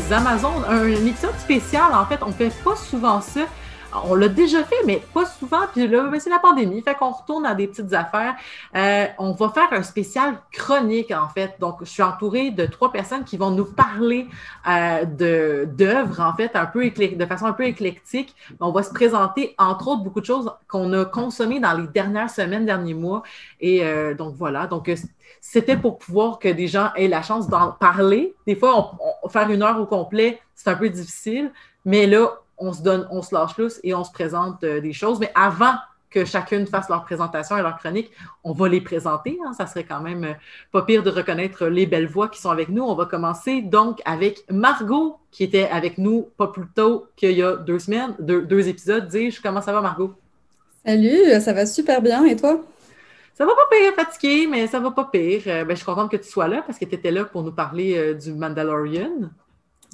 des Amazones. Un, épisode spécial, en fait, on fait pas souvent ça. On l'a déjà fait, mais pas souvent. Puis là, ben, c'est la pandémie, fait qu'on retourne à des petites affaires. Euh, on va faire un spécial chronique, en fait. Donc, je suis entourée de trois personnes qui vont nous parler euh, d'œuvres, en fait, un peu de façon un peu éclectique. On va se présenter, entre autres, beaucoup de choses qu'on a consommées dans les dernières semaines, derniers mois. Et euh, donc, voilà. Donc, c'était pour pouvoir que des gens aient la chance d'en parler. Des fois, faire une heure au complet, c'est un peu difficile, mais là, on se donne, on se lâche lousse et on se présente euh, des choses. Mais avant que chacune fasse leur présentation et leur chronique, on va les présenter. Hein. Ça serait quand même euh, pas pire de reconnaître les belles voix qui sont avec nous. On va commencer donc avec Margot, qui était avec nous pas plus tôt qu'il y a deux semaines, deux, deux épisodes. Dis-je, comment ça va, Margot? Salut, ça va super bien. Et toi? Ça va pas pire, fatigué, mais ça va pas pire. Euh, ben, je suis contente que tu sois là parce que tu étais là pour nous parler euh, du Mandalorian.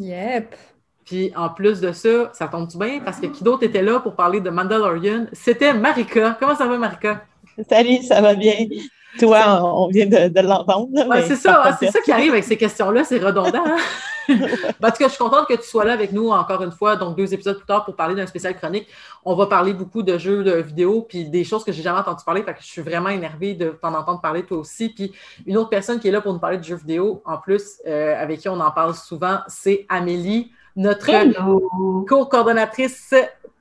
Yep. Puis en plus de ça, ça tombe bien parce que qui d'autre était là pour parler de Mandalorian? C'était Marika. Comment ça va, Marika? Salut, ça va bien. Toi, on vient de, l'entendre. c'est ça, hein, c'est ça qui arrive avec ces questions-là, c'est redondant. Hein? Ben, en tout cas, je suis contente que tu sois là avec nous encore une fois, donc deux épisodes plus tard pour parler d'un spécial chronique. On va parler beaucoup de jeux de vidéo, puis des choses que j'ai jamais entendu parler, fait que je suis vraiment énervée de t'en entendre parler toi aussi. Puis une autre personne qui est là pour nous parler de jeux vidéo, en plus, euh, avec qui on en parle souvent, c'est Amélie, notre co-coordonnatrice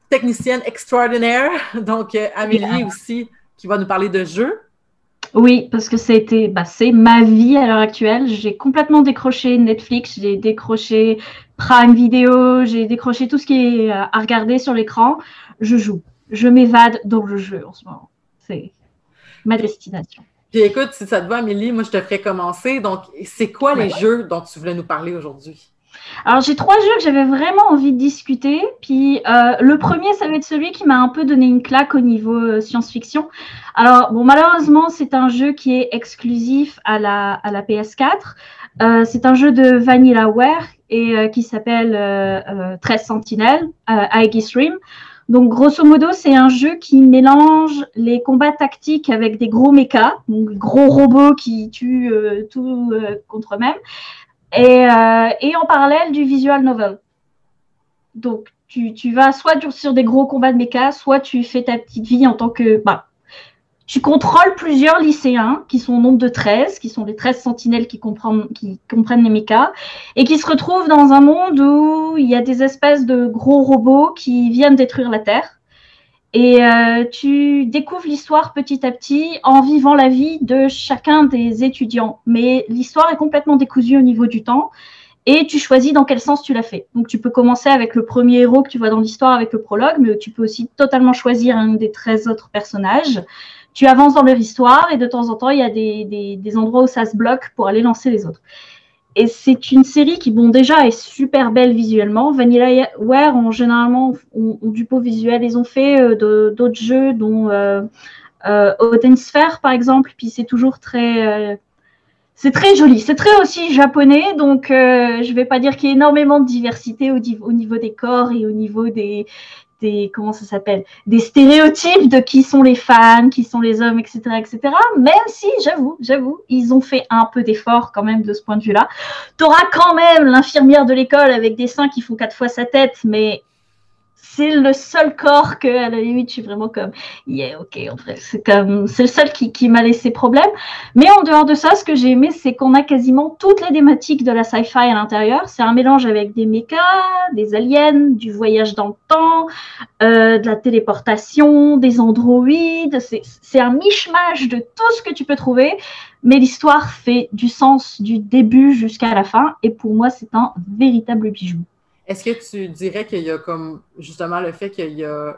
technicienne extraordinaire. Donc, euh, Amélie aussi, qui va nous parler de jeux. Oui, parce que c'était, bah, c'est ma vie à l'heure actuelle. J'ai complètement décroché Netflix, j'ai décroché Prime Video, j'ai décroché tout ce qui est euh, à regarder sur l'écran. Je joue, je m'évade dans le jeu en ce moment. C'est ma destination. Puis écoute, si ça te va, Amélie, moi je te ferai commencer. Donc, c'est quoi les jeux dont tu voulais nous parler aujourd'hui? Alors j'ai trois jeux que j'avais vraiment envie de discuter. Puis euh, le premier, ça va être celui qui m'a un peu donné une claque au niveau euh, science-fiction. Alors bon, malheureusement, c'est un jeu qui est exclusif à la, à la PS4. Euh, c'est un jeu de Vanillaware et qui s'appelle 13 Sentinelles, Aegis Rim. Donc, grosso modo, c'est un jeu qui mélange les combats tactiques avec des gros mechas, donc gros robots qui tuent tout contre eux-mêmes, euh, et, en parallèle du visual novel. Donc, tu, tu, vas soit sur des gros combats de méca, soit tu fais ta petite vie en tant que. Bah, tu contrôles plusieurs lycéens qui sont au nombre de 13, qui sont les 13 sentinelles qui comprennent, qui comprennent les mechas, et qui se retrouvent dans un monde où il y a des espèces de gros robots qui viennent détruire la Terre. Et euh, tu découvres l'histoire petit à petit en vivant la vie de chacun des étudiants. Mais l'histoire est complètement décousue au niveau du temps et tu choisis dans quel sens tu la fais. Donc tu peux commencer avec le premier héros que tu vois dans l'histoire avec le prologue, mais tu peux aussi totalement choisir un des 13 autres personnages. Tu avances dans leur histoire et de temps en temps, il y a des, des endroits où ça se bloque pour aller lancer les autres. Et c'est une série qui, bon, déjà est super belle visuellement. Vanilla Ware, ont, généralement, ont, du beau visuel. Ils ont fait euh, d'autres jeux, dont euh, euh, Sphere, par exemple. Puis c'est toujours très. Euh, c'est très joli. C'est très aussi japonais. Donc, je ne vais pas dire qu'il y a énormément de diversité au, niveau des corps et au niveau des, comment ça s'appelle des stéréotypes de qui sont les fans, qui sont les hommes, etc., etc. Même si, j'avoue, j'avoue, ils ont fait un peu d'effort quand même de ce point de vue-là. Tu auras quand même l'infirmière de l'école avec des seins qui font quatre fois sa tête, mais c'est le seul corps que, à la limite, je suis vraiment comme, yeah, ok, en vrai, c'est comme, c'est le seul qui, qui m'a laissé problème. Mais en dehors de ça, ce que j'ai aimé, c'est qu'on a quasiment toutes les thématiques de la sci-fi à l'intérieur. C'est un mélange avec des mechas, des aliens, du voyage dans le temps, euh, de la téléportation, des androïdes. C'est un mishmash de tout ce que tu peux trouver. Mais l'histoire fait du sens du début jusqu'à la fin. Et pour moi, c'est un véritable bijou. Est-ce que tu dirais qu'il y a comme justement le fait qu'il y a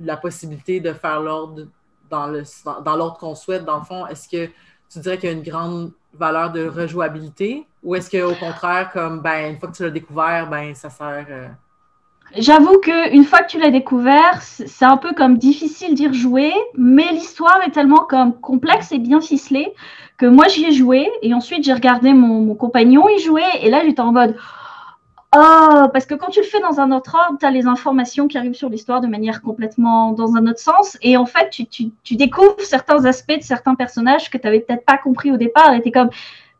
la possibilité de faire l'ordre dans le dans l'ordre qu'on souhaite, dans le fond, est-ce que tu dirais qu'il y a une grande valeur de rejouabilité? Ou est-ce qu'au contraire, comme ben, une fois que tu l'as découvert, ben ça sert. Euh, J'avoue qu'une fois que tu l'as découvert, c'est un peu comme difficile d'y rejouer, mais l'histoire est tellement comme complexe et bien ficelée que moi j'y ai joué et ensuite j'ai regardé mon, mon compagnon y jouer et là j'étais en mode Oh, parce que quand tu le fais dans un autre ordre, tu as les informations qui arrivent sur l'histoire de manière complètement dans un autre sens. Et en fait, tu, découvres certains aspects de certains personnages que tu n'avais peut-être pas compris au départ. Et tu comme,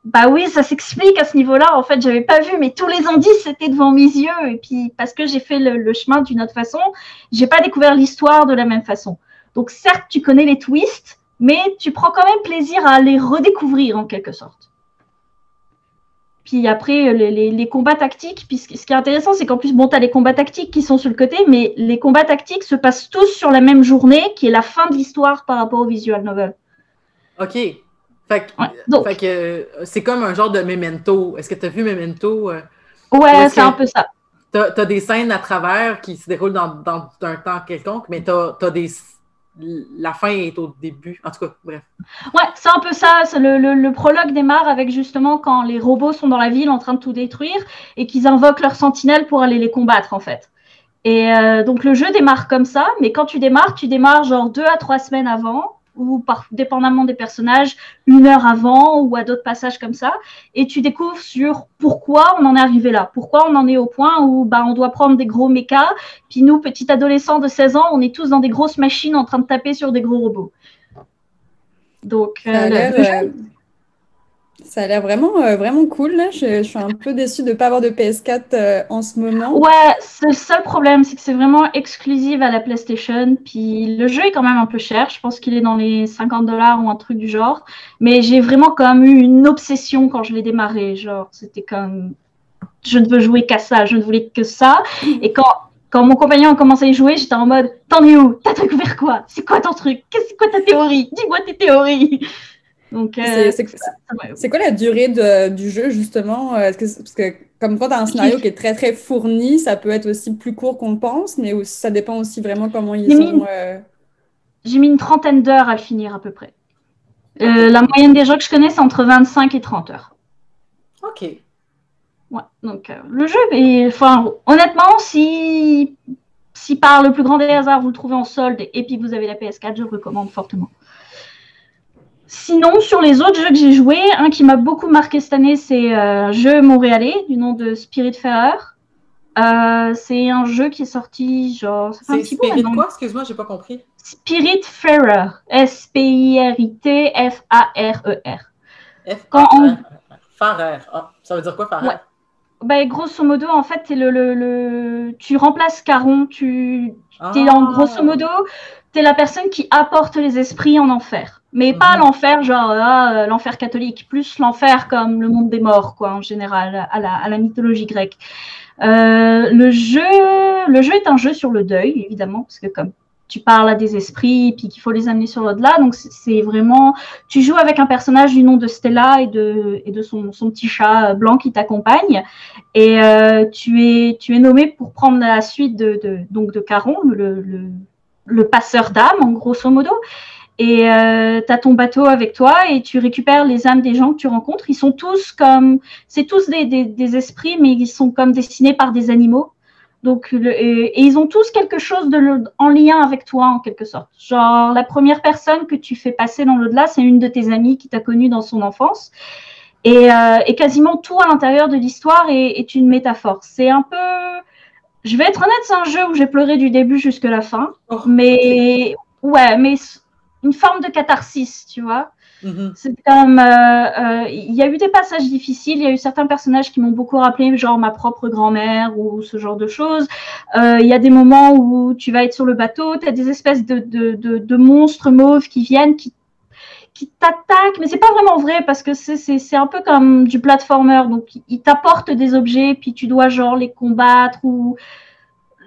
bah oui, ça s'explique à ce niveau-là. En fait, j'avais pas vu, mais tous les indices étaient devant mes yeux. Et puis, parce que j'ai fait le, chemin d'une autre façon, j'ai pas découvert l'histoire de la même façon. Donc, certes, tu connais les twists, mais tu prends quand même plaisir à les redécouvrir en quelque sorte. Puis après, les, combats tactiques, puis ce, qui est intéressant, c'est qu'en plus, bon, tu as les combats tactiques qui sont sur le côté, mais les combats tactiques se passent tous sur la même journée, qui est la fin de l'histoire par rapport au visual novel. OK. Fait que, euh, c'est comme un genre de memento. Est-ce que tu as vu memento? Euh? Ouais, c'est un peu ça. Tu as, des scènes à travers qui se déroulent dans, dans un temps quelconque, mais tu as, des. La fin est au début. En tout cas, bref. Ouais, c'est un peu ça. Le, prologue démarre avec justement quand les robots sont dans la ville en train de tout détruire et qu'ils invoquent leurs sentinelles pour aller les combattre, en fait. Et euh, donc le jeu démarre comme ça, mais quand tu démarres, tu démarres genre deux à trois semaines avant ou par, dépendamment des personnages, une heure avant ou à d'autres passages comme ça. Et tu découvres sur pourquoi on en est arrivé là, pourquoi on en est au point où bah, on doit prendre des gros mechas. Puis nous, petits adolescents de 16 ans, on est tous dans des grosses machines en train de taper sur des gros robots. Donc, euh, ça a l'air vraiment, euh, vraiment cool. Là. Je, suis un peu déçue de ne pas avoir de PS4 euh, en ce moment. Ouais, c'est le seul problème, c'est que c'est vraiment exclusif à la PlayStation. Puis le jeu est quand même un peu cher. Je pense qu'il est dans les 50 dollars ou un truc du genre. Mais j'ai vraiment quand même eu une obsession quand je l'ai démarré. Genre, c'était comme. Je ne veux jouer qu'à ça, je ne voulais que ça. Et quand, quand mon compagnon a commencé à y jouer, j'étais en mode T'en es où? T'as découvert quoi? C'est quoi ton truc? C'est quoi ta théorie? Dis-moi tes théories donc, euh, c'est quoi la durée de, du jeu, justement? Euh, que, parce que comme quand tu as un scénario qui est très, très fourni, ça peut être aussi plus court qu'on pense, mais ça dépend aussi vraiment comment ils ont... Euh, j'ai mis une trentaine d'heures à le finir, à peu près. la moyenne des jeux que je connais, c'est entre 25 et 30 heures. OK. Ouais, donc le jeu, est, enfin, honnêtement, si, si par le plus grand des hasards, vous le trouvez en solde et puis vous avez la PS4, je le recommande fortement. Sinon, sur les autres jeux que j'ai joués, un qui m'a beaucoup marqué cette année, c'est un euh, jeu montréalais du nom de Spirit Euh, c'est un jeu qui est sorti genre. C'est Spirit quoi? Excuse-moi, j'ai pas compris. Spirit Farer. S-P-I-R-I-T F-A-R-E-R. F-A-R-E-R. Farer. Ah, ça veut dire quoi, Farer? Ben, grosso modo, en fait, es le, le, tu remplaces Caron. Tu es en grosso modo, tu es la personne qui apporte les esprits en enfer. Mais pas mhm. l'enfer, genre ah, euh, l'enfer catholique, plus l'enfer comme le monde des morts, quoi, en général, à la, à la mythologie grecque. Euh, le, jeu, le jeu est un jeu sur le deuil, évidemment, parce que comme tu parles à des esprits, puis qu'il faut les amener sur l'au-delà, donc c'est vraiment... Tu joues avec un personnage du nom de Stella et de, et de son, son petit chat blanc qui t'accompagne, et euh, tu, es, tu es nommé pour prendre la suite de, de donc de Caron, le, le, le passeur d'âme, en grosso modo. Et euh, tu as ton bateau avec toi et tu récupères les âmes des gens que tu rencontres. Ils sont tous comme, c'est tous des, des, des, esprits, mais ils sont comme dessinés par des animaux. Donc, et, ils ont tous quelque chose de en lien avec toi en quelque sorte. Genre, la première personne que tu fais passer dans l'au-delà, c'est une de tes amies qui t'a connue dans son enfance. Et, euh, et, quasiment tout à l'intérieur de l'histoire est, est, une métaphore. C'est un peu, je vais être honnête, c'est un jeu où j'ai pleuré du début jusqu'à la fin. Oh, mais ouais, mais une forme de catharsis, tu vois. Mm-hmm. C'est comme, euh, euh, il y a eu des passages difficiles, il y a eu certains personnages qui m'ont beaucoup rappelé, genre ma propre grand-mère ou ce genre de choses. Euh, il y a des moments où tu vas être sur le bateau, tu as des espèces de, de, de, de, monstres mauves qui viennent, qui, qui t'attaquent, mais c'est pas vraiment vrai parce que c'est un peu comme du platformer, donc ils t'apportent des objets, puis tu dois genre les combattre ou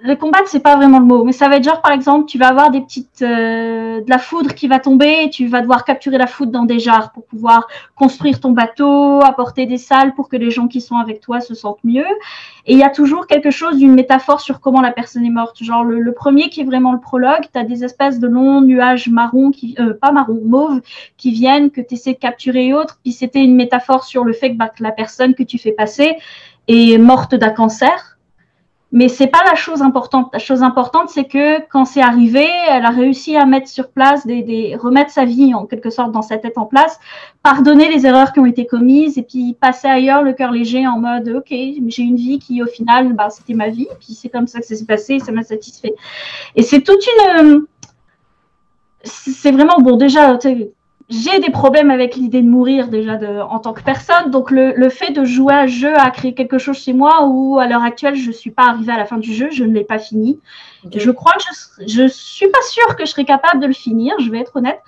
les combattre, c'est pas vraiment le mot, mais ça va être genre, par exemple, tu vas avoir des petites, euh, de la foudre qui va tomber, et tu vas devoir capturer la foudre dans des jars pour pouvoir construire ton bateau, apporter des salles pour que les gens qui sont avec toi se sentent mieux. Et il y a toujours quelque chose d'une métaphore sur comment la personne est morte. Genre, le, premier qui est vraiment le prologue, tu as des espèces de longs nuages marron, qui, euh, pas marron, mauve, qui viennent, que tu essaies de capturer et autres. Puis c'était une métaphore sur le fait que, bah, que la personne que tu fais passer est morte d'un cancer mais c'est pas la chose importante. La chose importante, c'est que quand c'est arrivé, elle a réussi à mettre sur place, des, des, remettre sa vie en quelque sorte dans sa tête en place, pardonner les erreurs qui ont été commises et puis passer ailleurs le cœur léger en mode ok, j'ai une vie qui au final, bah, c'était ma vie, puis c'est comme ça que ça s'est passé, ça m'a satisfait. Et c'est toute une, c'est vraiment bon déjà j'ai des problèmes avec l'idée de mourir déjà de, en tant que personne. Donc le, le, fait de jouer à un jeu a créé quelque chose chez moi où à l'heure actuelle je suis pas arrivée à la fin du jeu, je ne l'ai pas fini. Je crois que je, je suis pas sûre que je serai capable de le finir, je vais être honnête.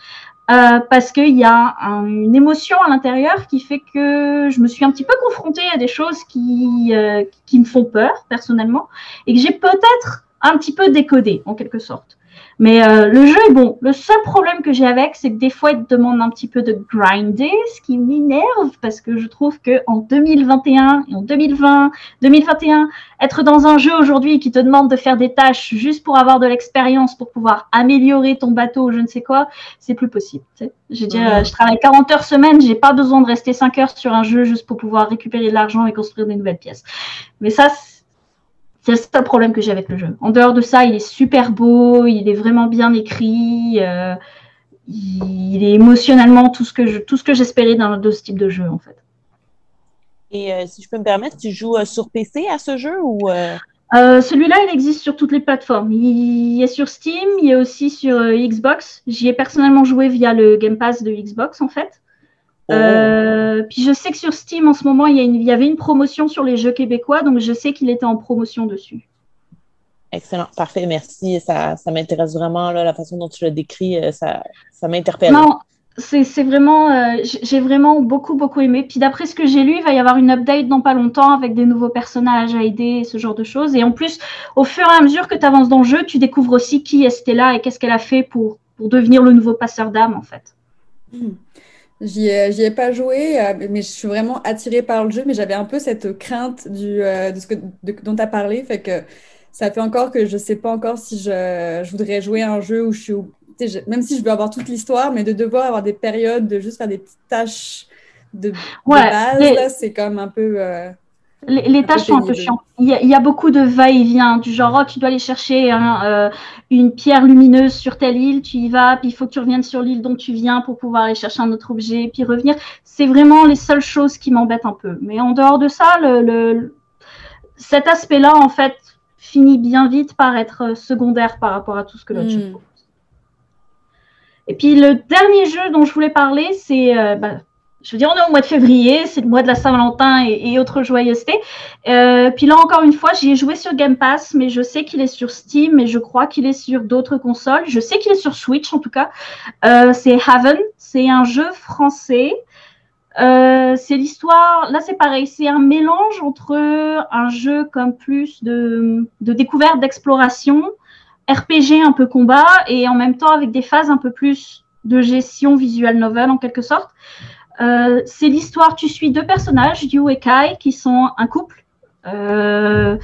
Euh, parce qu'il y a un, une émotion à l'intérieur qui fait que je me suis un petit peu confrontée à des choses qui, euh, qui me font peur personnellement et que j'ai peut-être un petit peu décodé en quelque sorte. Mais euh, le jeu est bon. Le seul problème que j'ai avec, c'est que des fois, il te demande un petit peu de grinder, ce qui m'énerve parce que je trouve que en 2021 et en 2020, 2021, être dans un jeu aujourd'hui qui te demande de faire des tâches juste pour avoir de l'expérience, pour pouvoir améliorer ton bateau je ne sais quoi, c'est plus possible. Tu sais. Je, dire, euh, je travaille 40 heures semaine, j'ai pas besoin de rester 5 heures sur un jeu juste pour pouvoir récupérer de l'argent et construire des nouvelles pièces. Mais ça, c'est le seul problème que j'ai avec le jeu. En dehors de ça, il est super beau, il est vraiment bien écrit, euh, il est émotionnellement tout ce que je, tout ce que j'espérais dans ce type de jeu en fait. Et euh, si je peux me permettre, tu joues euh, sur PC à ce jeu ou Celui-là, il existe sur toutes les plateformes. Il est sur Steam, il est aussi sur Xbox. J'y ai personnellement joué via le Game Pass de Xbox en fait. Oh. Euh, puis je sais que sur Steam en ce moment, il y, il y, avait une promotion sur les jeux québécois, donc je sais qu'il était en promotion dessus. Excellent, parfait, merci. Ça, ça m'intéresse vraiment, là, la façon dont tu le décris, euh, ça, ça m'interpelle. Non, c'est vraiment, euh, j'ai vraiment beaucoup, beaucoup aimé. Puis d'après ce que j'ai lu, il va y avoir une update dans pas longtemps avec des nouveaux personnages à aider, ce genre de choses. Et en plus, au fur et à mesure que tu avances dans le jeu, tu découvres aussi qui est Stella et qu'est-ce qu'elle a fait pour, pour devenir le nouveau passeur d'âme, en fait. Hmm. J'y ai, ai, pas joué, euh, mais je suis vraiment attirée par le jeu, mais j'avais un peu cette crainte du, euh, de ce que, dont tu as parlé, fait que ça fait encore que je sais pas encore si je, je voudrais jouer à un jeu où je suis, même si je veux avoir toute l'histoire, mais de devoir avoir des périodes de juste faire des petites tâches de, base, c'est comme un peu... Euh, les, tâches sont un peu chiantes. Il y, a, beaucoup de va-et-vient, du genre, oh, tu dois aller chercher euh, une pierre lumineuse sur telle île, tu y vas, puis il faut que tu reviennes sur l'île dont tu viens pour pouvoir aller chercher un autre objet, puis revenir. C'est vraiment les seules choses qui m'embêtent un peu. Mais en dehors de ça, le, cet aspect-là, en fait, finit bien vite par être euh, secondaire par rapport à tout ce que l'autre mm. propose. Et puis le dernier jeu dont je voulais parler, c'est euh, bah, je veux dire, on est au mois de février, c'est le mois de la Saint-Valentin et, autres joyeusetés. Euh, puis là, encore une fois, j'y ai joué sur Game Pass, mais je sais qu'il est sur Steam et je crois qu'il est sur d'autres consoles. Je sais qu'il est sur Switch, en tout cas. Euh, c'est Haven, c'est un jeu français. Euh, c'est l'histoire, là c'est pareil, c'est un mélange entre un jeu comme plus de, de découverte, d'exploration, RPG un peu combat, et en même temps avec des phases un peu plus de gestion visual novel en quelque sorte. Euh, c'est l'histoire, tu suis deux personnages, Yu et Kai, qui sont un couple euh,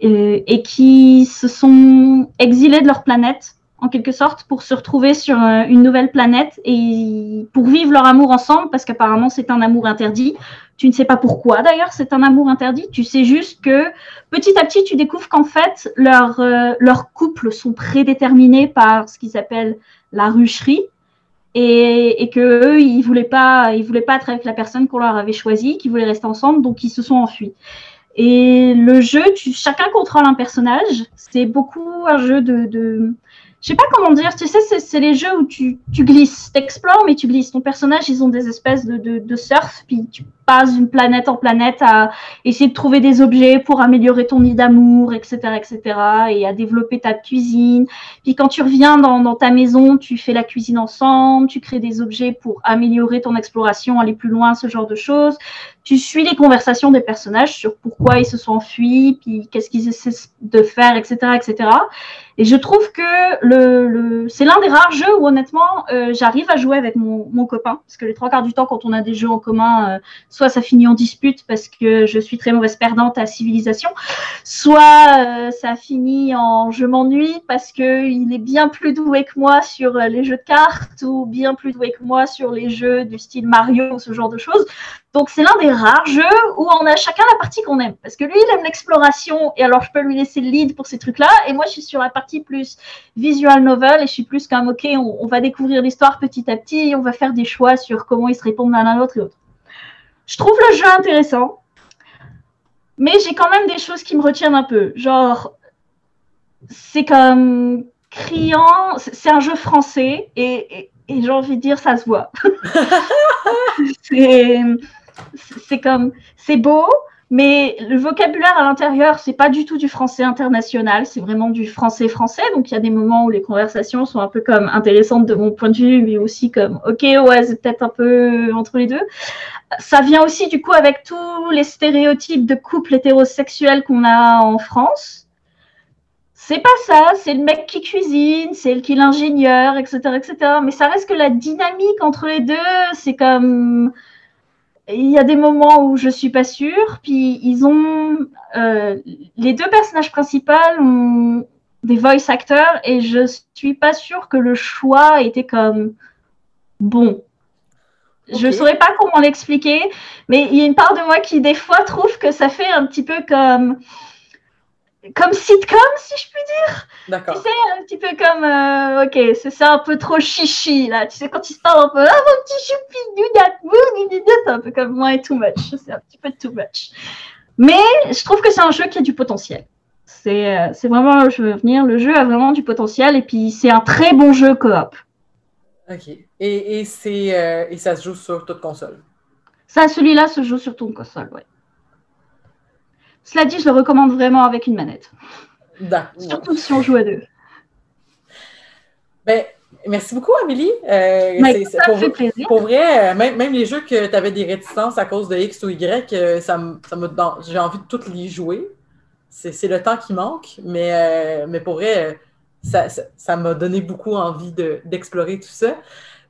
et, qui se sont exilés de leur planète, en quelque sorte, pour se retrouver sur euh, une nouvelle planète et pour vivre leur amour ensemble, parce qu'apparemment c'est un amour interdit. Tu ne sais pas pourquoi d'ailleurs c'est un amour interdit. Tu sais juste que petit à petit tu découvres qu'en fait leurs leur couples sont prédéterminés par ce qu'ils appellent la rucherie et, et que eux ils voulaient pas ils voulaient pas être avec la personne qu'on leur avait choisie qu'ils voulaient rester ensemble donc ils se sont enfuis. Et le jeu tu, chacun contrôle un personnage. C'est beaucoup un jeu de, de je sais pas comment dire, tu sais, c'est les jeux où tu, tu glisses, t'explores, mais tu glisses. Ton personnage, ils ont des espèces de, de, de surf, puis tu passes d'une planète en planète à essayer de trouver des objets pour améliorer ton nid d'amour, etc., etc., et à développer ta cuisine. Puis quand tu reviens dans, dans ta maison, tu fais la cuisine ensemble, tu crées des objets pour améliorer ton exploration, aller plus loin, ce genre de choses. Tu suis les conversations des personnages sur pourquoi ils se sont enfuis, puis qu'est-ce qu'ils essaient de faire, etc., etc. Et je trouve que le, le c'est l'un des rares jeux où honnêtement euh, j'arrive à jouer avec mon, mon, copain parce que les trois quarts du temps quand on a des jeux en commun, euh, soit ça finit en dispute parce que je suis très mauvaise perdante à civilisation, soit euh, ça finit en je m'ennuie parce que il est bien plus doué que moi sur les jeux de cartes ou bien plus doué que moi sur les jeux du style Mario ce genre de choses. Donc c'est l'un des rares jeux où on a chacun la partie qu'on aime. Parce que lui, il aime l'exploration et alors je peux lui laisser le lead pour ces trucs-là. Et moi, je suis sur la partie plus visual novel et je suis plus comme, ok, on, va découvrir l'histoire petit à petit et on va faire des choix sur comment ils se répondent l'un à l'autre et l'autre. Je trouve le jeu intéressant, mais j'ai quand même des choses qui me retiennent un peu. Genre, c'est comme criant, c'est un jeu français et et j'ai envie de dire, ça se voit. c'est comme, c'est beau, mais le vocabulaire à l'intérieur, c'est pas du tout du français international, c'est vraiment du français français. Donc il y a des moments où les conversations sont un peu comme intéressantes de mon point de vue, mais aussi comme ok ouais c'est peut-être un peu entre les deux. Ça vient aussi du coup avec tous les stéréotypes de couples hétérosexuels qu'on a en France. C'est pas ça, c'est le mec qui cuisine, c'est le qui l'ingénieur, etc., etc. Mais ça reste que la dynamique entre les deux, c'est comme il y a des moments où je suis pas sûre. Puis ils ont euh, les deux personnages principaux ont des voice actors et je suis pas sûre que le choix était comme bon. Je ne saurais pas comment l'expliquer, mais il y a une part de moi qui des fois trouve que ça fait un petit peu comme comme sitcom, si je puis dire. D'accord. Tu sais, un petit peu comme, euh, ok, c'est ça un peu trop chichi, là. Tu sais, quand ils se parlent un peu, ah, mon petit choupi, c'est un peu comme moi et too much. C'est un petit peu too much. Mais je trouve que c'est un jeu qui a du potentiel. C'est euh, c'est vraiment, je veux venir, le jeu a vraiment du potentiel et puis c'est un très bon jeu coop. Ok. Et, et, euh, et ça se joue sur toute console? Ça, celui-là se joue sur toute console, ouais. Cela dit, je le recommande vraiment avec une manette. Surtout si on joue à deux. Ben, merci beaucoup, Amélie. Euh, ça pour, fait plaisir. Pour vrai, euh, même, les jeux que tu avais des réticences à cause de X ou Y, euh, ça, ça j'ai envie de toutes les jouer. C'est le temps qui manque, mais, mais pour vrai, ça m'a donné beaucoup envie d'explorer tout ça.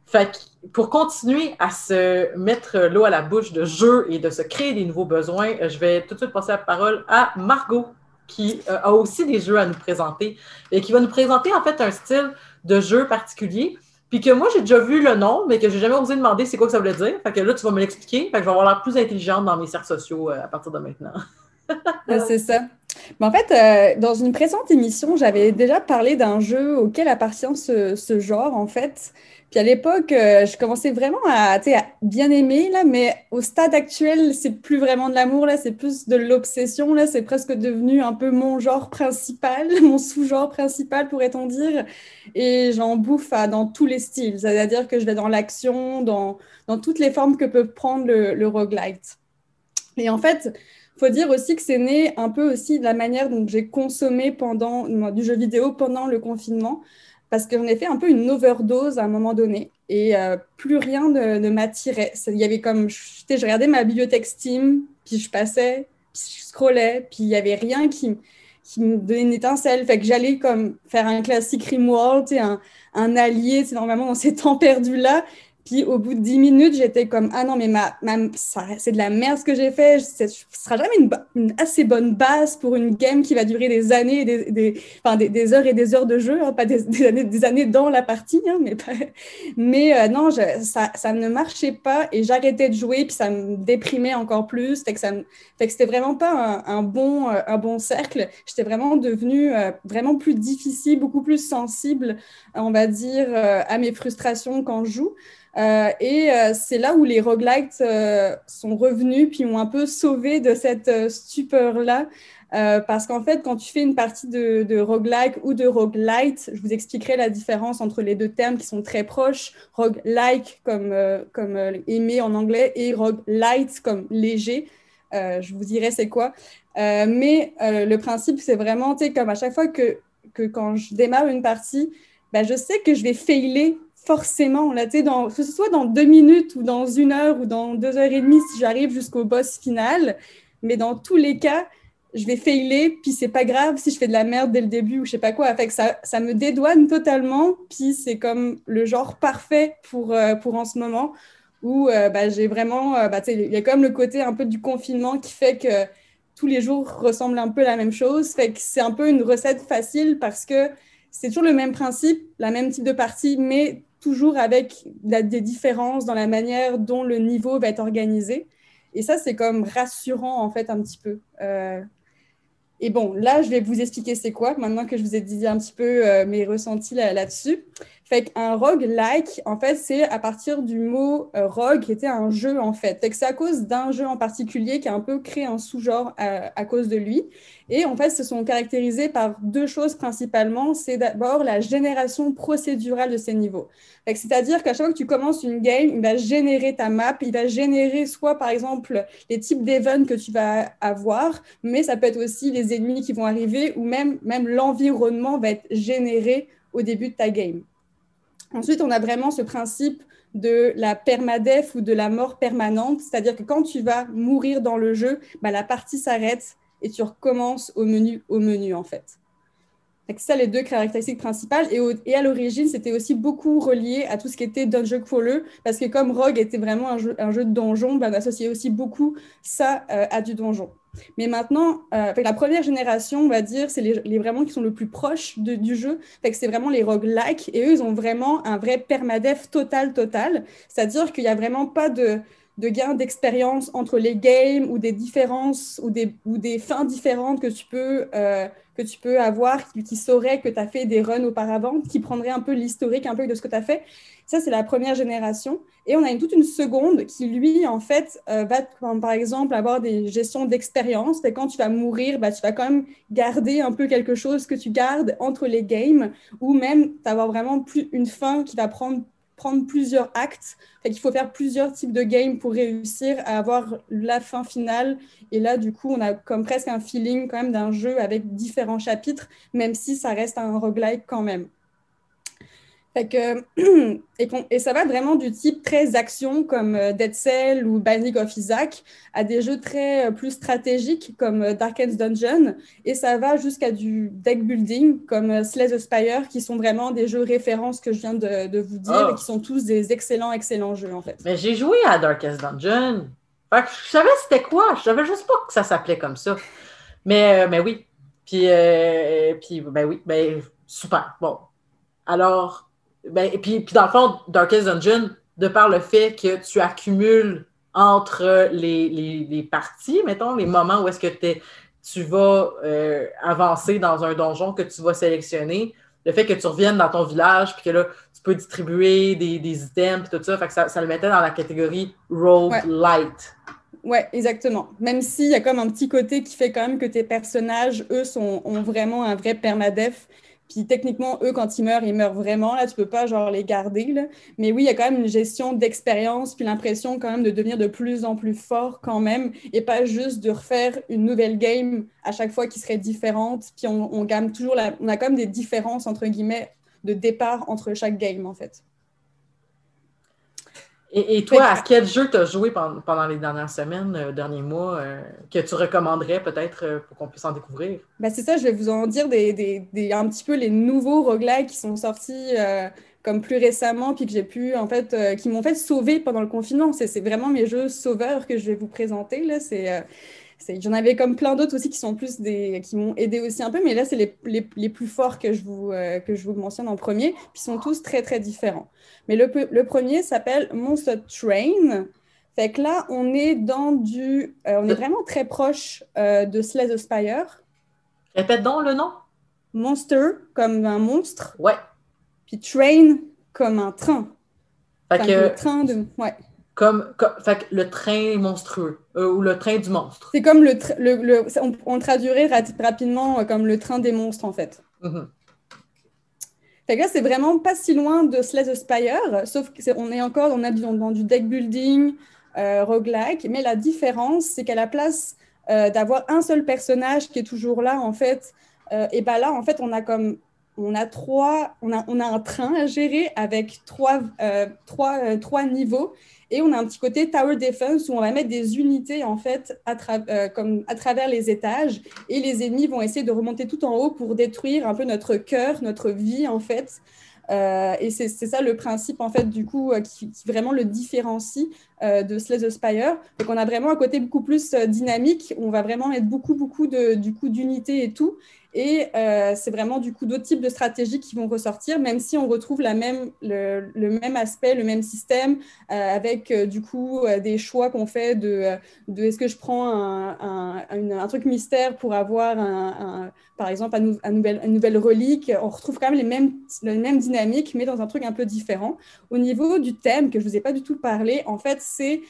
Fait que pour continuer à se mettre l'eau à la bouche de jeux et de se créer des nouveaux besoins, euh, je vais tout de suite passer la parole à Margot, qui euh, a aussi des jeux à nous présenter et qui va nous présenter en fait un style de jeu particulier. Puis que moi, j'ai déjà vu le nom, mais que j'ai jamais osé demander c'est quoi que ça voulait dire. Fait que là, tu vas me l'expliquer. Fait que je vais avoir l'air plus intelligente dans mes cercles sociaux euh, à partir de maintenant. c'est ça. En fait, dans une précédente émission, j'avais déjà parlé d'un jeu auquel appartient ce, genre, en fait. Puis à l'époque, euh, je commençais vraiment à, bien aimer, là, mais au stade actuel, c'est plus vraiment de l'amour, là, c'est plus de l'obsession, là, c'est presque devenu un peu mon genre principal, mon sous-genre principal, pourrait-on dire. Et j'en bouffe dans tous les styles, c'est-à-dire que je vais dans l'action, dans, dans toutes les formes que peut prendre le, le roguelite. Et en fait, faut dire aussi que c'est né un peu aussi de la manière dont j'ai consommé pendant du jeu vidéo pendant le confinement parce qu'on a fait un peu une overdose à un moment donné et euh, plus rien ne, m'attirait. Il y avait comme, je, regardais ma bibliothèque Steam, puis je passais, puis je scrollais, puis il n'y avait rien qui, qui me donnait une étincelle. Fait que j'allais comme faire un classique Rimworld, un, un allié, c'est normalement dans ces temps perdus-là. Puis au bout de 10 minutes, j'étais comme Ah non, mais ma, c'est de la merde ce que j'ai fait. Ce sera jamais une, assez bonne base pour une game qui va durer des années, des, des, enfin, des, heures et des heures de jeu, hein, pas des, années, des années dans la partie. Hein, mais mais euh, non, ça, ça ne marchait pas et j'arrêtais de jouer, puis ça me déprimait encore plus. Fait que, ça fait que c'était vraiment pas un, bon, euh, un bon cercle. J'étais vraiment devenue euh, vraiment plus difficile, beaucoup plus sensible, on va dire, à mes frustrations quand je joue. Euh, et euh, c'est là où les roguelites euh, sont revenus, puis ont un peu sauvé de cette stupeur-là. parce qu'en fait, quand tu fais une partie de, roguelike ou de roguelite, je vous expliquerai la différence entre les deux termes qui sont très proches. Roguelike comme, comme aimé en anglais et roguelite comme léger. je vous dirai c'est quoi. mais le principe, c'est vraiment, tu sais, comme à chaque fois que, que quand je démarre une partie, ben, je sais que je vais failer forcément, là, dans, que ce soit dans deux minutes ou dans une heure ou dans deux heures et demie si j'arrive jusqu'au boss final, mais dans tous les cas, je vais failer, puis c'est pas grave si je fais de la merde dès le début ou je sais pas quoi. Fait que ça, ça me dédouane totalement, puis c'est comme le genre parfait pour, euh, pour en ce moment où euh, bah, j'ai vraiment, euh, bah, il y a comme le côté un peu du confinement qui fait que tous les jours ressemblent un peu la même chose. Fait que c'est un peu une recette facile parce que c'est toujours le même principe, la même type de partie, mais toujours avec des différences dans la manière dont le niveau va être organisé. Et ça, c'est comme rassurant, en fait, un petit peu. Euh, et bon, là, je vais vous expliquer c'est quoi, maintenant que je vous ai dit un petit peu euh, mes ressentis là-dessus. Fait qu'un roguelike, en fait, c'est à partir du mot euh, rogue, qui était un jeu, en fait. Fait que c'est à cause d'un jeu en particulier qui a un peu créé un sous-genre à, cause de lui. Et en fait, se sont caractérisés par deux choses principalement. C'est d'abord la génération procédurale de ces niveaux. C'est-à-dire qu'à chaque fois que tu commences une game, il va générer ta map, il va générer soit, par exemple, les types d'events que tu vas avoir, mais ça peut être aussi les ennemis qui vont arriver, ou même, même l'environnement va être généré au début de ta game. Ensuite, on a vraiment ce principe de la permadef ou de la mort permanente, c'est-à-dire que quand tu vas mourir dans le jeu, bah, la partie s'arrête et tu recommences au menu, au menu en fait. C'est ça les deux caractéristiques principales. Et, à l'origine, c'était aussi beaucoup relié à tout ce qui était Dungeon Crawler, parce que comme Rogue était vraiment un jeu, un jeu de donjon, bah, on associait aussi beaucoup ça euh, à du donjon. Mais maintenant, euh, la première génération, on va dire, c'est les, vraiment qui sont le plus proches du jeu. c'est vraiment les roguelikes. Et eux, ils ont vraiment un vrai permadef total, total. C'est-à-dire qu'il n'y a vraiment pas de, de gain d'expérience entre les games ou des différences ou des, ou des fins différentes que tu peux, euh, que tu peux avoir qui, qui sauraient que tu as fait des runs auparavant, qui prendraient un peu l'historique un peu de ce que tu as fait. Ça, c'est la première génération. Et on a une, toute une seconde qui, lui, en fait, euh, va, par exemple, avoir des gestions d'expérience. Et quand tu vas mourir, bah, tu vas quand même garder un peu quelque chose que tu gardes entre les games, ou même avoir vraiment plus une fin qui va prendre prendre plusieurs actes. Fait qu'il faut faire plusieurs types de games pour réussir à avoir la fin finale. Et là, du coup, on a comme presque un feeling quand même d'un jeu avec différents chapitres, même si ça reste un roguelike quand même. et, ça va vraiment du type très action comme euh, Dead Cell ou Binding of Isaac à des jeux très euh, plus stratégiques comme euh, Darken's Dungeon et ça va jusqu'à du deck building comme Slay the Spire qui sont vraiment des jeux références que je viens de, vous dire et oh. qui sont tous des excellents, excellents jeux en fait. Mais j'ai joué à Darkest Dungeon. je savais c'était quoi. Je savais juste pas que ça s'appelait comme ça. Mais, mais oui. Puis, puis, ben oui, ben super. Bon. Alors, ben, et puis, puis, dans le fond, Darkest Dungeon, de par le fait que tu accumules entre les, les, parties, mettons, les moments où est-ce que tu vas euh, avancer dans un donjon que tu vas sélectionner, le fait que tu reviennes dans ton village, puis que là, tu peux distribuer des, des items, puis tout ça, que ça, ça, le mettait dans la catégorie roguelite. light. Ouais, exactement. Même s'il y a comme un petit côté qui fait quand même que tes personnages, eux, sont, ont vraiment un vrai permadef puis techniquement, eux, quand ils meurent, ils meurent vraiment. Là, tu peux pas genre les garder. Là. Mais oui, il y a quand même une gestion d'expérience, puis l'impression quand même de devenir de plus en plus fort quand même, et pas juste de refaire une nouvelle game à chaque fois qui serait différente. Puis on, on toujours, on a quand même des différences entre guillemets de départ entre chaque game en fait. Et, toi, à quel jeu tu as joué pendant, les dernières semaines, euh, derniers mois, euh, que tu recommanderais peut-être euh, pour qu'on puisse en découvrir? Ben, c'est ça, je vais vous en dire des, un petit peu les nouveaux roguelikes qui sont sortis comme plus récemment, puis que j'ai pu, en fait, qui m'ont fait sauver pendant le confinement. C'est vraiment mes jeux sauveurs que je vais vous présenter. Là. C'est J'en avais comme plein d'autres aussi qui sont plus des qui m'ont aidé aussi un peu, mais là, c'est les, les, les, plus forts que je, vous, euh, que je vous mentionne en premier, puis sont tous très, très différents. Mais le, le premier s'appelle Monster Train. Fait que là, on est dans du. Euh, on est vraiment très proche euh, de Slay the Spire. Répète donc le nom. Monster, comme un monstre. Ouais. Puis Train, comme un train. Fait que... Le train de. Ouais comme, fait, le train monstrueux euh, ou le train du monstre. C'est comme le, le, on, traduirait rapidement euh, comme le train des monstres en fait. Fait que là, c'est vraiment pas si loin de Slay the Spire, sauf qu'on est encore on a du, dans du deck building, euh, roguelike, mais la différence, c'est qu'à la place euh, d'avoir un seul personnage qui est toujours là, en fait, et ben là, en fait, on a comme on a trois, on a, on a un train à gérer avec trois, trois, trois niveaux et on a un petit côté tower defense où on va mettre des unités en fait à, euh, comme à travers les étages et les ennemis vont essayer de remonter tout en haut pour détruire un peu notre cœur, notre vie en fait. Euh, et c'est ça le principe en fait du coup euh, qui, vraiment le différencie de Slay the Spire. Donc on a vraiment un côté beaucoup plus dynamique. On va vraiment mettre beaucoup beaucoup de, du coup d'unités et tout. Et euh, c'est vraiment du coup d'autres types de stratégies qui vont ressortir, même si on retrouve le, même aspect, le même système, euh, avec euh, du coup des choix qu'on fait de, est-ce que je prends un, truc mystère pour avoir, par exemple, une nouvelle relique. On retrouve quand même les mêmes, les mêmes dynamiques, mais dans un truc un peu différent. Au niveau du thème, que je ne vous ai pas du tout parlé, en fait, c'est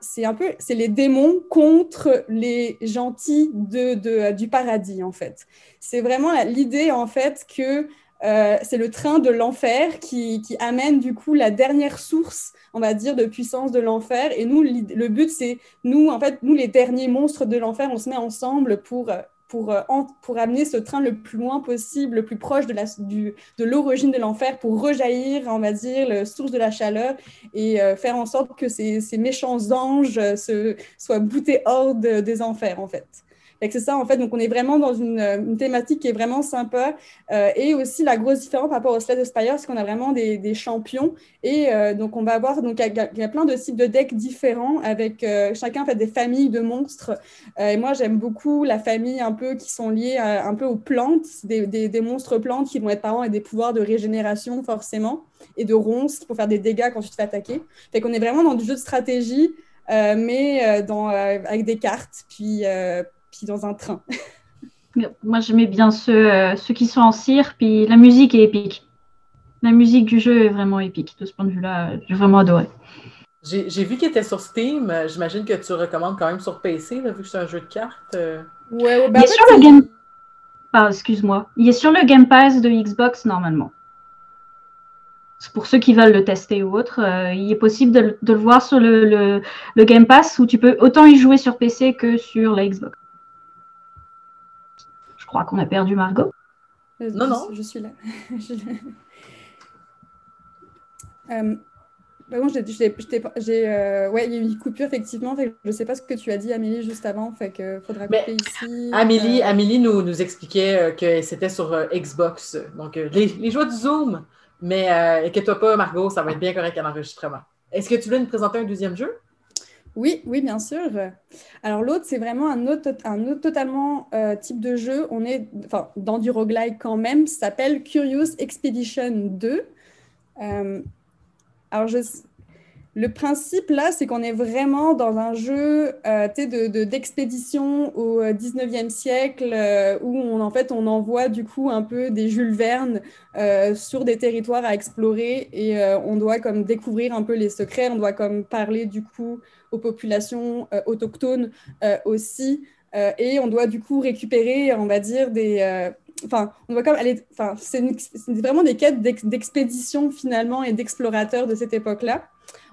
c'est un peu, c'est les démons contre les gentils de, du paradis en fait. C'est vraiment l'idée en fait que euh, c'est le train de l'enfer qui, qui, amène du coup la dernière source, on va dire, de puissance de l'enfer. Et nous, le but, c'est nous, en fait, nous les derniers monstres de l'enfer, on se met ensemble pour euh, pour, euh, pour amener ce train le plus loin possible, le plus proche de, l'origine de l'enfer, pour rejaillir, on va dire, la source de la chaleur et euh, faire en sorte que ces, ces méchants anges euh, se, soient boutés hors des enfers, en fait c'est ça, en fait. Donc, on est vraiment dans une, thématique qui est vraiment sympa. Euh, et aussi, la grosse différence par rapport au Sled Spire, c'est qu'on a vraiment des, champions. Et euh, donc, on va avoir, donc, il y, a plein de types de decks différents avec euh, chacun fait des familles de monstres. et moi, j'aime beaucoup la famille un peu qui sont liées un peu aux plantes, des, des, monstres plantes qui vont être parents et des pouvoirs de régénération, forcément, et de ronces pour faire des dégâts quand tu te fais attaquer. Fait qu'on est vraiment dans du jeu de stratégie. mais avec des cartes, puis dans un train. Moi, j'aimais bien ceux, euh, ceux qui sont en cire, puis la musique est épique. La musique du jeu est vraiment épique. De ce point de vue-là, j'ai vraiment adoré. J'ai vu qu'il était sur Steam. J'imagine que tu recommandes quand même sur PC, vu que c'est un jeu de cartes. Euh. Ouais, bah, il est sur le Game... Ah, excuse-moi. Il est sur le Game Pass de Xbox, normalement. C'est pour ceux qui veulent le tester ou autre. Euh, il est possible de, le voir sur le, le, Game Pass, où tu peux autant y jouer sur PC que sur la Xbox crois qu'on a perdu Margot. Euh, non, non. Je suis là. euh, j'ai, euh, ouais, il y a eu une coupure effectivement. je ne sais pas ce que tu as dit, Amélie, juste avant. Fait que faudra couper ici. Amélie, euh, Amélie nous, nous expliquait que c'était sur Xbox, donc les, les joies du Zoom. Mais inquiète-toi pas, Margot, ça va être bien correct à l'enregistrement. Est-ce que tu veux nous présenter un deuxième jeu? Oui, oui, bien sûr. Alors l'autre, c'est vraiment un autre, un autre totalement euh, type de jeu. On est dans du roguelike quand même. S'appelle Curious Expedition 2. Euh, alors je, le principe là, c'est qu'on est vraiment dans un jeu euh, d'expédition au 19e euh, siècle euh, où on, en fait on envoie du coup un peu des Jules Verne sur des territoires à explorer et on doit comme découvrir un peu les secrets, on doit comme parler du coup aux populations autochtones aussi et on doit du coup récupérer, on va dire, des enfin, on voit comme enfin, c'est vraiment des quêtes d'expédition finalement et d'explorateurs de cette époque-là.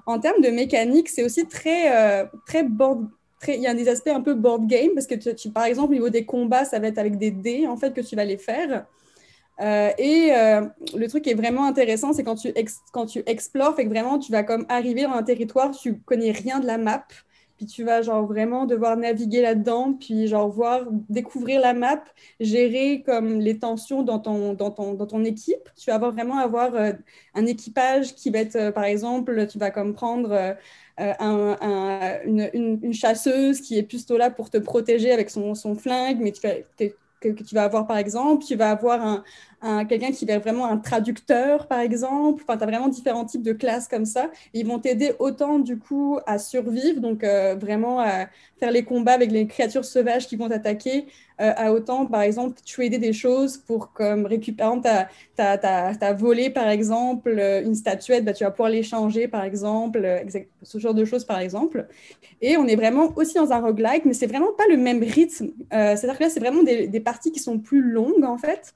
En termes de mécanique, c'est aussi très, euh, très board. Il y a des aspects un peu board game parce que, par exemple, au niveau des combats, ça va être avec des dés en fait que tu vas les faire. Euh, et euh, le truc qui est vraiment intéressant, c'est quand tu, quand tu explores, fait que vraiment tu vas comme arriver dans un territoire, tu connais rien de la map, puis tu vas genre vraiment devoir naviguer là-dedans, puis genre voir, découvrir la map, gérer comme les tensions dans ton, équipe. Tu vas vraiment avoir euh, un équipage qui va être, euh, par exemple, tu vas comme prendre euh, un, une, chasseuse qui est plutôt là pour te protéger avec son, flingue, mais tu vas, que, tu vas avoir par exemple, tu vas avoir un quelqu'un qui être vraiment un traducteur par exemple, enfin tu as vraiment différents types de classes comme ça, ils vont t'aider autant du coup à survivre, donc euh, vraiment à faire les combats avec les créatures sauvages qui vont t'attaquer, euh, à autant par exemple trader des choses pour comme récupérer, tu as, volé par exemple une statuette, bah, tu vas pouvoir l'échanger par exemple, ce genre de choses par exemple. Et on est vraiment aussi dans un roguelike, mais c'est vraiment pas le même rythme, euh, c'est-à-dire que là c'est vraiment des parties qui sont plus longues en fait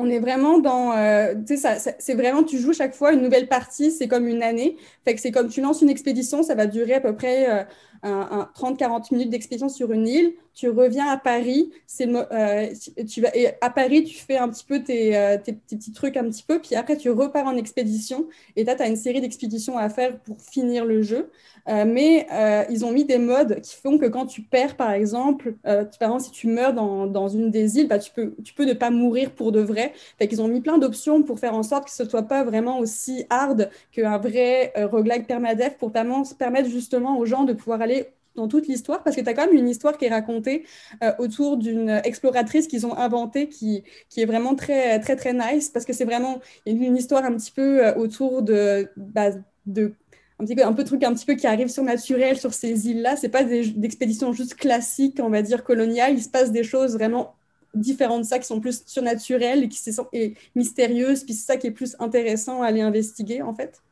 on est vraiment dans, euh, tu sais, c'est vraiment, tu joues chaque fois une nouvelle partie, c'est comme une année. Fait que c'est comme tu lances une expédition, ça va durer à peu près euh, un, 30-40 minutes d'expédition sur une île. Tu reviens à Paris, c'est euh, tu vas, à Paris, tu fais un petit peu tes, tes, petits trucs un petit peu, puis après tu repars en expédition. Et là, tu as une série d'expéditions à faire pour finir le jeu. Euh, mais euh, ils ont mis des modes qui font que quand tu perds, par exemple, euh, par exemple si tu meurs dans, dans une des îles, bah, tu, peux, tu peux ne pas mourir pour de vrai. Fait qu'ils ont mis plein d'options pour faire en sorte que ce soit pas vraiment aussi hard qu'un vrai roguelike permadeath pour permettre justement aux gens de pouvoir aller dans toute l'histoire, parce que tu as quand même une histoire qui est racontée euh, autour d'une exploratrice qu'ils ont inventée qui, qui est vraiment très, très, très nice, parce que c'est vraiment une, histoire un petit peu euh, autour de, bah, de un petit peu, un peu truc un petit peu qui arrive surnaturel sur ces îles-là. C'est pas des, expéditions juste classiques, on va dire coloniales. Il se passe des choses vraiment différentes de ça qui sont plus surnaturelles et qui sont et mystérieuses. Puis c'est ça qui est plus intéressant à aller investiguer en fait.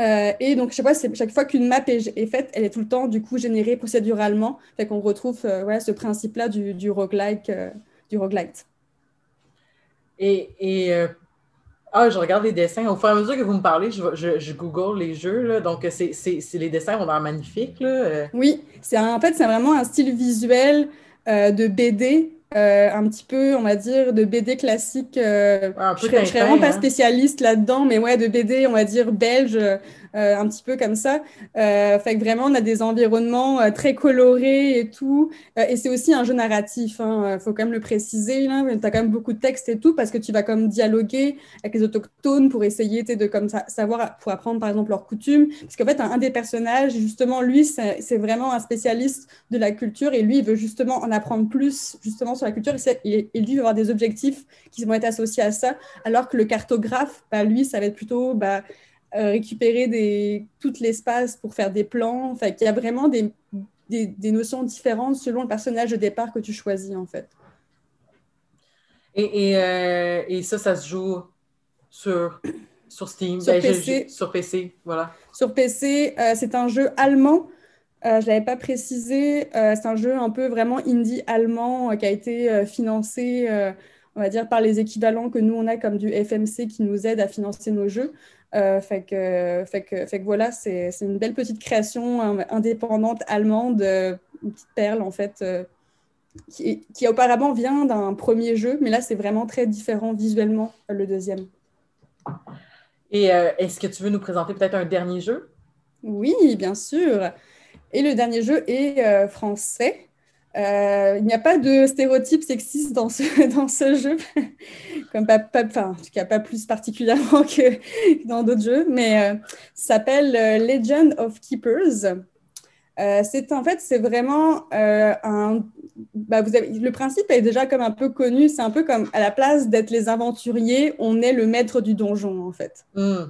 Euh, et donc, je sais pas, chaque fois qu'une map est, faite, elle est tout le temps, du coup, générée procéduralement. Fait qu'on retrouve euh, ce principe-là du, du, roguelike, euh, du roguelite. Et, et ah, je regarde les dessins. Au fur et à mesure que vous me parlez, je, je, google les jeux. Là. Donc, c'est, les dessins ont l'air magnifiques. Là. Oui, c'est en fait, c'est vraiment un style visuel de BD euh, un petit peu, on va dire, de BD classique. Euh, je ne serais vraiment pas hein. spécialiste là-dedans, mais ouais, de BD, on va dire, belge, euh, un petit peu comme ça. Euh, fait que vraiment, on a des environnements euh, très colorés et tout. et c'est aussi un jeu narratif, il hein, faut quand même le préciser. Tu as quand même beaucoup de textes et tout, parce que tu vas comme dialoguer avec les autochtones pour essayer de comme savoir, pour apprendre par exemple leurs coutumes. Parce qu'en fait, un, des personnages, justement, lui, c'est vraiment un spécialiste de la culture et lui, il veut justement en apprendre plus justement sur la culture et, lui, il veut avoir des objectifs qui vont être associés à ça, alors que le cartographe, bah, lui, ça va être plutôt... Bah, récupérer des, tout l'espace pour faire des plans. Enfin, il y a vraiment des, des, notions différentes selon le personnage de départ que tu choisis, en fait. Et, et, euh, et ça, ça se joue sur, sur Steam, sur, ben, PC. sur PC. Voilà. Sur PC, euh, c'est un jeu allemand. je ne l'avais pas précisé. c'est un jeu un peu vraiment indie allemand qui a été financé, on va dire, par les équivalents que nous, on a comme du FMC qui nous aide à financer nos jeux. Euh, fait, que, fait, que, fait que voilà, c'est une belle petite création indépendante allemande, euh, une petite perle en fait, euh, qui, qui, auparavant vient d'un premier jeu, mais là c'est vraiment très différent visuellement, le deuxième. Et est-ce que tu veux nous présenter peut-être un dernier jeu? Oui, bien sûr. Et le dernier jeu est français. Euh, il n'y a pas de stéréotypes sexistes dans ce, dans ce jeu, comme pas, enfin, en tout cas pas plus particulièrement que dans d'autres jeux, mais euh, ça s'appelle euh, Legend of Keepers. c'est en fait, c'est vraiment un. Bah, vous avez, le principe est déjà comme un peu connu. C'est un peu comme à la place d'être les aventuriers, on est le maître du donjon en fait. Mm.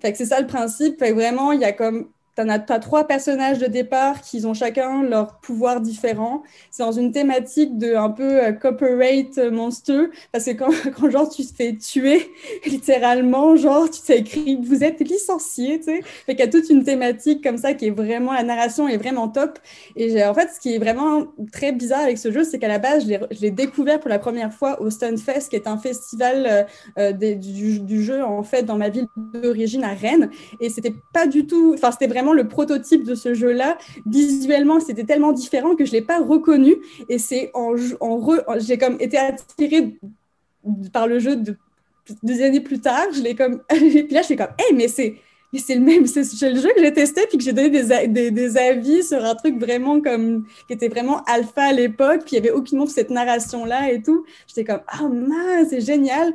Fait que c'est ça le principe. Fait vraiment, il y a comme tu as, trois personnages de départ qui ont chacun leur pouvoir différent. C'est dans une thématique de un peu euh, corporate monster, parce que quand, quand, genre tu te fais tuer, littéralement, genre tu t'es écrit vous êtes licencié, tu sais. Fait qu'il y a toute une thématique comme ça qui est vraiment, la narration est vraiment top. Et en fait, ce qui est vraiment très bizarre avec ce jeu, c'est qu'à la base, je l'ai découvert pour la première fois au Stunfest, qui est un festival euh, euh, du, du, jeu en fait dans ma ville d'origine à Rennes. Et c'était pas du tout, enfin c'était vraiment le prototype de ce jeu-là. Visuellement, c'était tellement différent que je ne l'ai pas reconnu. Et c'est en, en, j'ai comme été attirée par le jeu de, deux années plus tard. Je l'ai comme, puis là, je suis comme, hé, mais c'est c'est le même, c'est le jeu que j'ai testé puis que j'ai donné des, des, avis sur un truc vraiment comme, qui était vraiment alpha à l'époque, puis il n'y avait aucunement cette narration-là et tout. J'étais comme, ah mince, c'est génial.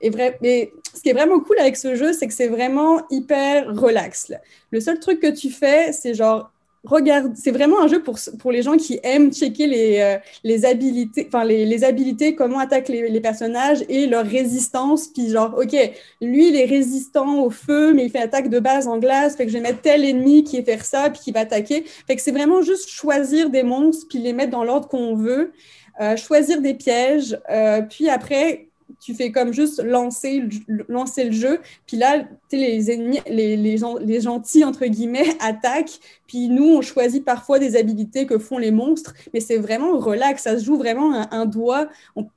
Et vrai, mais ce qui est vraiment cool avec ce jeu, c'est que c'est vraiment hyper relax. Le seul truc que tu fais, c'est genre regarde, c'est vraiment un jeu pour, pour les gens qui aiment checker les, euh, les habilités, enfin les, les, habilités, comment attaquent les, les, personnages et leur résistance. Puis genre, ok, lui il est résistant au feu, mais il fait attaque de base en glace, fait que je vais mettre tel ennemi qui est faire ça, puis qui va attaquer. Fait que c'est vraiment juste choisir des monstres, puis les mettre dans l'ordre qu'on veut, euh, choisir des pièges, euh, puis après tu fais comme juste lancer, lancer le jeu. Puis là, les ennemis, les, les, les, gentils, entre guillemets, attaquent. Puis nous, on choisit parfois des habilités que font les monstres. Mais c'est vraiment relax. Ça se joue vraiment un, doigt,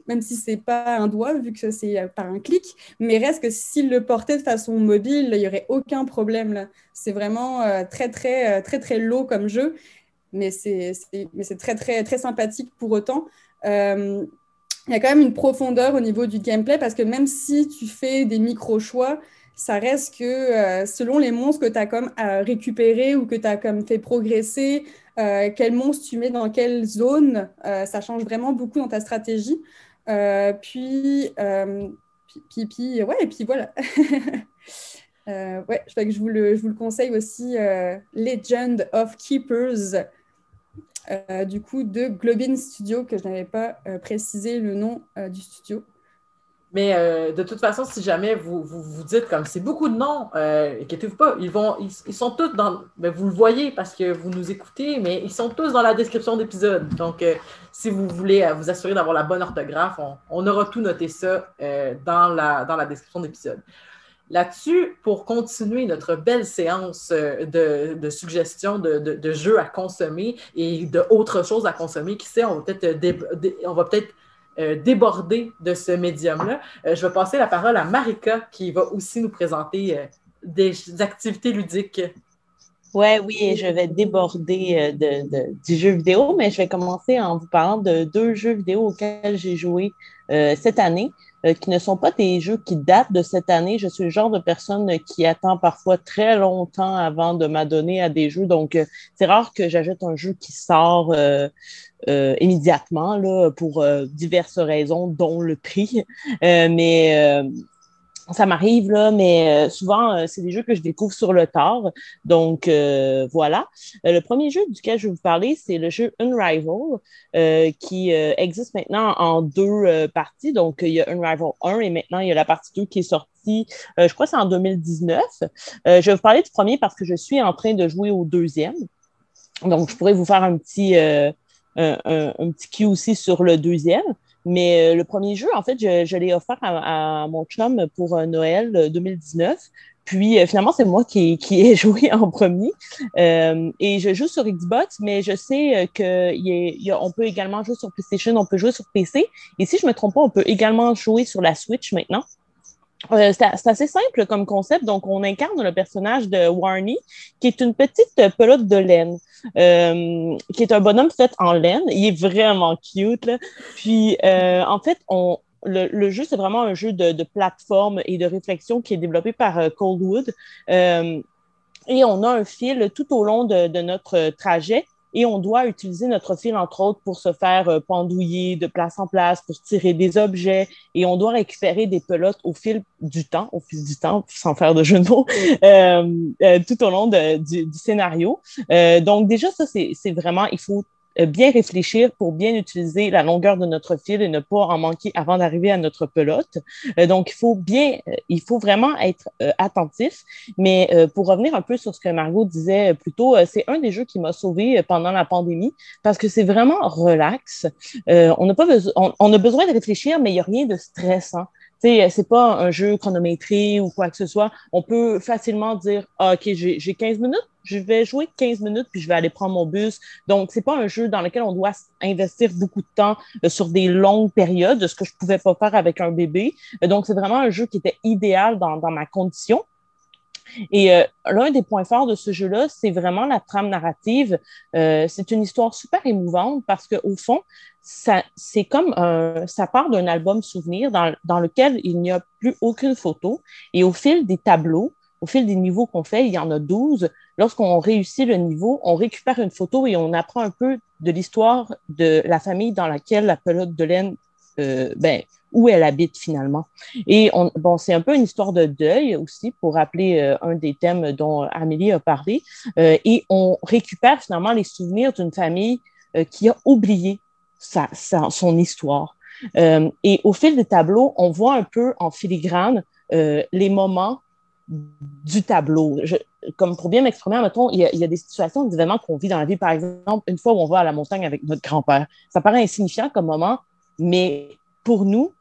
même si c'est pas un doigt, vu que c'est euh, par un clic. Mais reste que s'il le portait de façon mobile, il n'y aurait aucun problème. C'est vraiment euh, très, très, euh, très, très low comme jeu. Mais c'est très, très, très sympathique pour autant. Il y a quand même une profondeur au niveau du gameplay parce que même si tu fais des micro-choix, ça reste que euh, selon les monstres que tu as comme euh, récupérés ou que tu as comme fait progresser, euh, quel monstre tu mets dans quelle zone, ça change vraiment beaucoup dans ta stratégie. puis, puis, ouais, et puis voilà. ouais, que je vous, le, je vous le conseille aussi, Legend of Keepers, du coup, de Globin Studio, que je n'avais pas précisé le nom du studio. Mais euh, de toute façon, si jamais vous vous, dites comme c'est beaucoup de noms, euh, inquiétez-vous pas, ils vont, ils, sont tous dans. Ben, vous le voyez parce que vous nous écoutez, mais ils sont tous dans la description d'épisode. Donc, euh, si vous voulez vous assurer d'avoir la bonne orthographe, on, aura tout noté ça dans, la, dans la description d'épisode. Là-dessus, pour continuer notre belle séance de, suggestions de, jeux à consommer et d'autres choses à consommer, qui sait, on va peut-être peut-être euh, déborder de ce médium-là. Euh, je vais passer la parole à Marika qui va aussi nous présenter euh, des, activités ludiques. Ouais, oui, je vais déborder du jeu vidéo, mais je vais commencer en vous parlant de deux jeux vidéo auxquels j'ai joué cette année. Qui ne sont pas des jeux qui datent de cette année. Je suis le genre de personne qui attend parfois très longtemps avant de m'adonner à des jeux. Donc, c'est rare que j'ajoute un jeu qui sort euh, immédiatement là, pour euh, diverses raisons, dont le prix. Euh, mais ça m'arrive, là, mais souvent, c'est des jeux que je découvre sur le tard. Donc, voilà. le premier jeu duquel je vais vous parler, c'est le jeu Unrival, qui existe maintenant en deux parties. Donc, il y a Unrival 1 et maintenant, il y a la partie 2 qui est sortie, je crois c'est en 2019. je vais vous parler du premier parce que je suis en train de jouer au deuxième. Donc, je pourrais vous faire un petit, un, petit cue aussi sur le deuxième. Mais euh, le premier jeu, en fait, je, l'ai offert à, mon chum pour euh, Noël 2019. Euh, Puis finalement, c'est moi qui, qui ai joué en premier. et je joue sur Xbox, mais je sais qu'on peut également jouer sur PlayStation, on peut jouer sur PC. Et si je me trompe pas, on peut également jouer sur la Switch maintenant. Euh, c'est assez simple comme concept. Donc, on incarne le personnage de Warney, qui est une petite pelote de laine, euh, qui est un bonhomme fait en laine. Il est vraiment cute. Là. Puis, euh, en fait, on, le, jeu, c'est vraiment un jeu de, plateforme et de réflexion qui est développé par Coldwood. et on a un fil tout au long de notre trajet et on doit utiliser notre fil, entre autres, pour se faire euh, pendouiller de place en place, pour tirer des objets, et on doit récupérer des pelotes au fil du temps, au fil du temps, sans faire de jeu de mots, euh, euh, tout au long de, du, du, scénario. donc déjà, ça, c'est vraiment, il faut euh, bien réfléchir pour bien utiliser la longueur de notre fil et ne pas en manquer avant d'arriver à notre pelote. Euh, donc, il faut bien, euh, il faut vraiment être attentif. Mais pour revenir un peu sur ce que Margot disait plus tôt, c'est un des jeux qui m'a sauvé pendant la pandémie parce que c'est vraiment relax. on n'a pas besoin, on, a besoin de réfléchir, mais il n'y a rien de stressant c'est pas un jeu chronométré ou quoi que ce soit. On peut facilement dire, ah, OK, j'ai 15 minutes, je vais jouer 15 minutes puis je vais aller prendre mon bus. Donc, c'est pas un jeu dans lequel on doit investir beaucoup de temps euh, sur des longues périodes, ce que je pouvais pas faire avec un bébé. Euh, donc, c'est vraiment un jeu qui était idéal dans, dans ma condition. Et euh, l'un des points forts de ce jeu-là, c'est vraiment la trame narrative. c'est une histoire super émouvante parce qu'au fond, ça, c'est comme un, ça part d'un album souvenir dans, dans lequel il n'y a plus aucune photo. Et au fil des tableaux, au fil des niveaux qu'on fait, il y en a 12. Lorsqu'on réussit le niveau, on récupère une photo et on apprend un peu de l'histoire de la famille dans laquelle la pelote de laine, euh, ben, où elle habite finalement. Et on, bon, c'est un peu une histoire de deuil aussi pour rappeler euh, un des thèmes dont Amélie a parlé. Euh, et on récupère finalement les souvenirs d'une famille qui a oublié son histoire. et au fil des tableaux, on voit un peu en filigrane les moments du tableau. comme pour bien m'exprimer, mettons, il y, a, il y, a, des situations, des événements qu'on vit dans la vie. Par exemple, une fois où on va à la montagne avec notre grand-père. Ça paraît insignifiant comme moment, mais pour nous,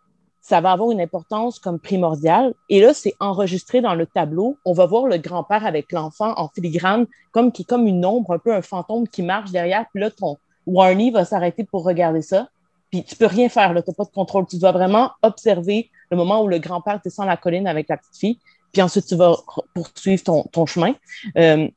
ça va avoir une importance comme primordiale. Et là, c'est enregistré dans le tableau. On va voir le grand-père avec l'enfant en filigrane, comme qui comme une ombre, un peu un fantôme qui marche derrière. Puis là, ton Warney va s'arrêter pour regarder ça. Puis tu peux rien faire, tu n'as pas de contrôle. Tu dois vraiment observer le moment où le grand-père descend la colline avec la petite fille puis ensuite tu vas poursuivre ton, ton chemin. Euh,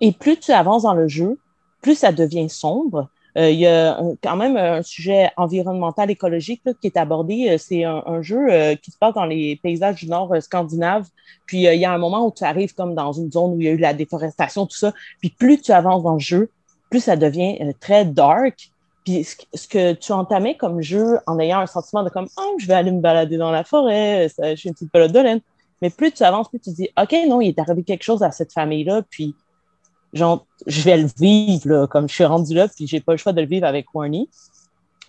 et plus tu avances dans le jeu, plus ça devient sombre. Euh, il y a quand même un sujet environnemental écologique là, qui est abordé. Euh, c'est un, jeu euh, qui se passe dans les paysages du nord scandinave. Puis il y a un moment où tu arrives comme dans une zone où il y a eu la déforestation, tout ça. Puis plus tu avances dans le jeu, plus ça devient très dark. Puis ce, que tu entamais comme jeu en ayant un sentiment de comme oh je vais aller me balader dans la forêt, je suis une petite pelote de laine Mais plus tu avances, plus tu dis, OK, non, il est arrivé quelque chose à cette famille-là, puis genre, je vais le vivre, là, comme je suis rendu là, puis j'ai pas le choix de le vivre avec Warney.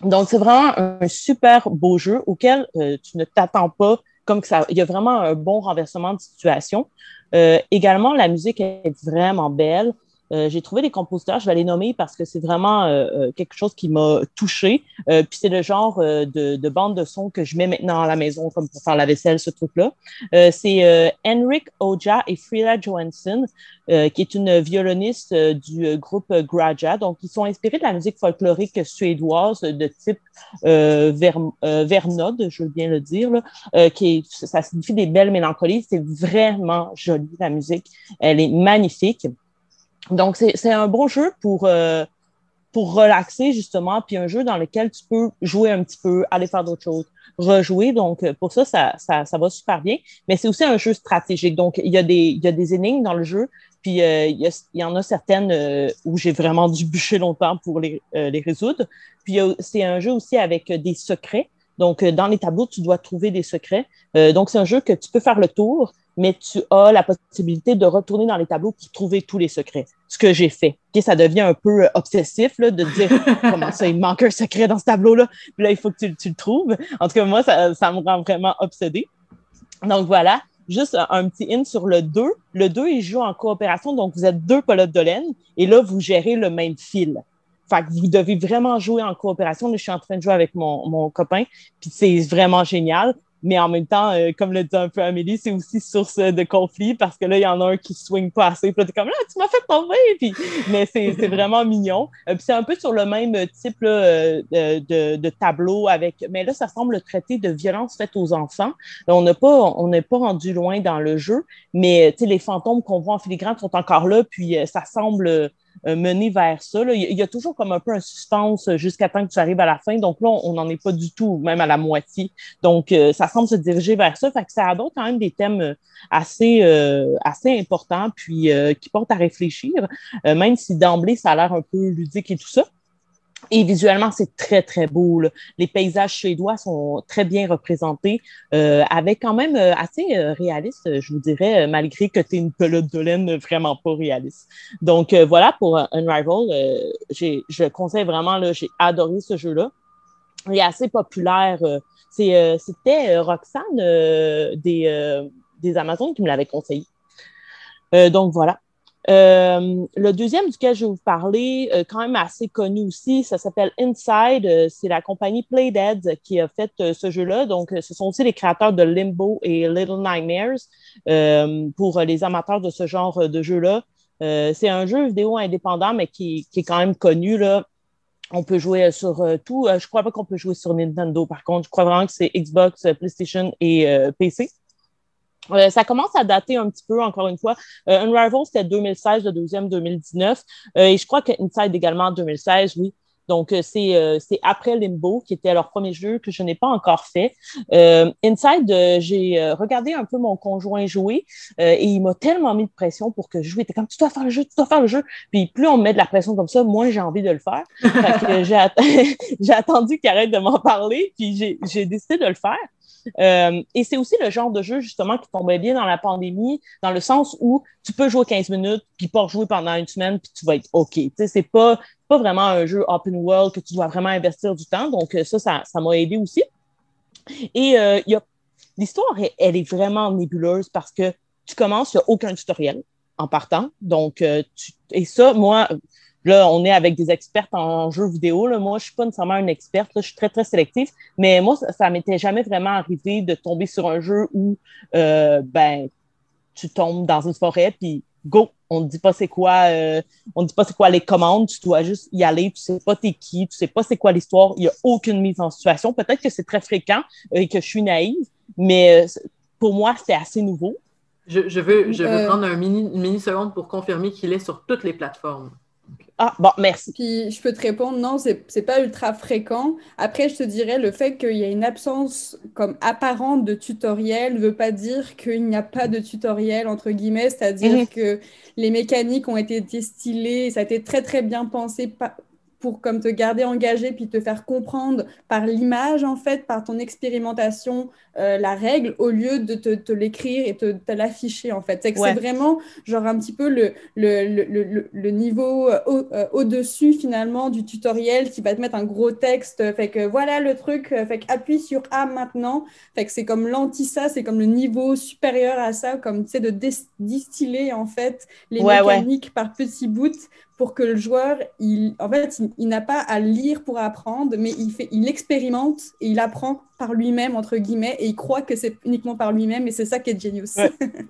Donc, c'est vraiment un super beau jeu auquel euh, tu ne t'attends pas, comme ça, il y a vraiment un bon renversement de situation. Euh, également, la musique est vraiment belle. Euh, j'ai trouvé des compositeurs, je vais les nommer parce que c'est vraiment euh, euh, quelque chose qui m'a touché. puis c'est le genre de, de, bande de son que je mets maintenant à la maison, comme pour faire la vaisselle, ce truc-là. c'est Henrik Oja et Frida Johansson, qui est une violoniste du groupe Graja. Donc, ils sont inspirés de la musique folklorique suédoise de type ver, Vernode, je veux bien le dire, là, qui ça signifie des belles mélancolies. C'est vraiment joli, la musique. Elle est magnifique. Donc, c'est un bon jeu pour, euh, pour relaxer, justement, puis un jeu dans lequel tu peux jouer un petit peu, aller faire d'autres choses, rejouer. Donc, euh, pour ça, ça, ça, ça va super bien. Mais c'est aussi un jeu stratégique. Donc, il y, a des, il y a des énigmes dans le jeu, puis euh, il, y en a certaines où j'ai vraiment dû bûcher longtemps pour les, les résoudre. Puis, c'est un jeu aussi avec des secrets. Donc, dans les tableaux, tu dois trouver des secrets. donc, c'est un jeu que tu peux faire le tour, mais tu as la possibilité de retourner dans les tableaux pour trouver tous les secrets. Ce que j'ai fait. Okay, ça devient un peu euh, obsessif là, de dire comment ça, il manque un secret dans ce tableau-là? Puis là, il faut que tu, tu, le trouves. En tout cas, moi, ça, ça me rend vraiment obsédée. Donc voilà, juste un, petit in sur le 2. Le 2, il joue en coopération, donc vous êtes deux pelotes de laine et là, vous gérez le même fil. Fait que vous devez vraiment jouer en coopération. je suis en train de jouer avec mon, mon copain, puis c'est vraiment génial mais en même temps, euh, comme le dit un peu Amélie, c'est aussi source de conflit parce que là, il y en a un qui swing pas assez. Puis là, t'es comme là, tu m'as fait tomber. Puis, mais c'est vraiment mignon. Euh, puis c'est un peu sur le même type là, euh, de, de, tableau avec. Mais là, ça semble traiter de violence faite aux enfants. On n'a pas, on n'est pas rendu loin dans le jeu, mais les fantômes qu'on voit en filigrane sont encore là. Puis ça semble euh, mener vers ça. Il y a toujours comme un peu un suspense jusqu'à temps que tu arrives à la fin. Donc là, on n'en est pas du tout, même à la moitié. Donc, euh, ça semble se diriger vers ça. Fait que ça aborde quand même des thèmes euh, assez, assez importants, puis qui portent à réfléchir, même si d'emblée, ça a l'air un peu ludique et tout ça. Et visuellement, c'est très, très beau. Les paysages suédois sont très bien représentés, euh, avec quand même euh, assez euh, réaliste, je vous dirais, malgré que tu es une pelote de laine vraiment pas réaliste. Donc voilà pour Unrival. je conseille vraiment, j'ai adoré ce jeu-là. Il est assez populaire. C'était Roxane des, des Amazones qui me l'avait conseillé. donc voilà. Euh, le deuxième duquel je vais vous parler, euh, quand même assez connu aussi, ça s'appelle Inside. Euh, c'est la compagnie Playdead qui a fait ce jeu-là. Donc, ce sont aussi les créateurs de Limbo et Little Nightmares pour les amateurs de ce genre de jeu-là. c'est un jeu vidéo indépendant, mais qui, est quand même connu. Là. On peut jouer sur tout. je crois pas qu'on peut jouer sur Nintendo, par contre. Je crois vraiment que c'est Xbox, PlayStation et PC. Euh, ça commence à dater un petit peu, encore une fois. Euh, Unravel, c'était 2016, le deuxième 2019. Euh, et je crois que Inside également 2016, oui. Donc, euh, c'est, c'est après Limbo, qui était leur premier jeu que je n'ai pas encore fait. Inside, j'ai regardé un peu mon conjoint jouer et il m'a tellement mis de pression pour que je joue. Il était comme, tu dois faire le jeu, tu dois faire le jeu. Puis plus on me met de la pression comme ça, moins j'ai envie de le faire. j'ai, j'ai attendu qu'il arrête de m'en parler, puis j'ai, j'ai décidé de le faire. Euh, et c'est aussi le genre de jeu, justement, qui tombait bien dans la pandémie, dans le sens où tu peux jouer 15 minutes, puis pas jouer pendant une semaine, puis tu vas être OK. Tu sais, c'est pas, pas vraiment un jeu open world que tu dois vraiment investir du temps. Donc, euh, ça, ça, m'a aidé aussi. Et euh, y a l'histoire, elle, est vraiment nébuleuse parce que tu commences, il n'y a aucun tutoriel en partant. Donc, tu, et ça, moi, Là, on est avec des expertes en jeux vidéo. Là. Moi, je suis pas nécessairement une experte. Je suis très, très sélective. Mais moi, ça, m'était jamais vraiment arrivé de tomber sur un jeu où euh, ben, tu tombes dans une forêt, puis go, on ne dit pas c'est quoi, euh, on dit pas c'est quoi les commandes, tu dois juste y aller, tu sais pas t'es qui, tu sais pas c'est quoi l'histoire, il y a aucune mise en situation. Peut-être que c'est très fréquent et que je suis naïve, mais euh, pour moi, c'est assez nouveau. Je, veux, je veux prendre un mini, une mini seconde pour confirmer qu'il est sur toutes les plateformes. Ah, bon, merci. Puis je peux te répondre, non, c'est pas ultra fréquent. Après, je te dirais, le fait qu'il y ait une absence comme apparente de tutoriel ne veut pas dire qu'il n'y a pas de tutoriel, entre guillemets, c'est-à-dire mhm. que les mécaniques ont été distillées, ça a été très, très bien pensé pour comme te garder engagé puis te faire comprendre par l'image, en fait, par ton expérimentation, euh, la règle au lieu de te, l'écrire et te, te l'afficher, en fait. C'est que c'est vraiment, genre, un petit peu le, le, le, le niveau euh, au-dessus, finalement, du tutoriel qui va te mettre un gros texte. Fait que voilà le truc, fait que appuie sur A maintenant. Fait que c'est comme l'anti-ça, c'est comme le niveau supérieur à ça, comme, tu sais, de distiller, en fait, les mécaniques par petits bouts pour que le joueur, il, en fait, il, n'a pas à lire pour apprendre, mais il, fait, il expérimente et il apprend par lui-même, entre guillemets, et il croit que c'est uniquement par lui-même, et c'est ça qui est génial Ouais.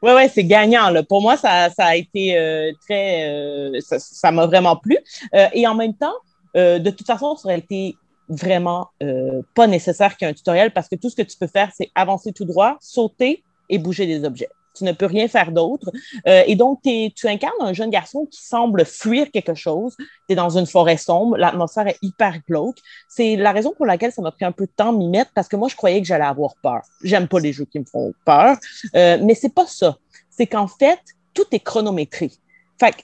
Oui, ouais, c'est gagnant. Là. Pour moi, ça, ça a été euh, très. Euh, ça m'a vraiment plu. Euh, et en même temps, de toute façon, ça aurait été vraiment pas nécessaire qu'il y ait un tutoriel parce que tout ce que tu peux faire, c'est avancer tout droit, sauter et bouger des objets tu ne peux rien faire d'autre. Euh, et donc, tu incarnes un jeune garçon qui semble fuir quelque chose. Tu es dans une forêt sombre, l'atmosphère est hyper glauque. C'est la raison pour laquelle ça m'a pris un peu de temps m'y mettre parce que moi, je croyais que j'allais avoir peur. J'aime pas les jeux qui me font peur, euh, mais c'est pas ça. C'est qu'en fait, tout est chronométré.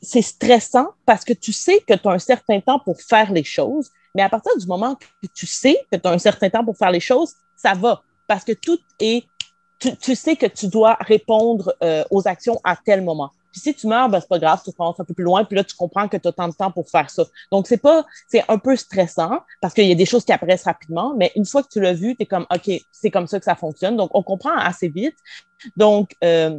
C'est stressant parce que tu sais que tu as un certain temps pour faire les choses, mais à partir du moment que tu sais que tu as un certain temps pour faire les choses, ça va parce que tout est tu, sais que tu dois répondre euh, aux actions à tel moment. Puis si tu meurs, ben, c'est pas grave, tu commences un peu plus loin, puis là, tu comprends que tu as tant de temps pour faire ça. Donc, c'est pas, c'est un peu stressant parce qu'il y a des choses qui apparaissent rapidement, mais une fois que tu l'as vu, tu es comme, OK, c'est comme ça que ça fonctionne. Donc, on comprend assez vite. Donc, euh,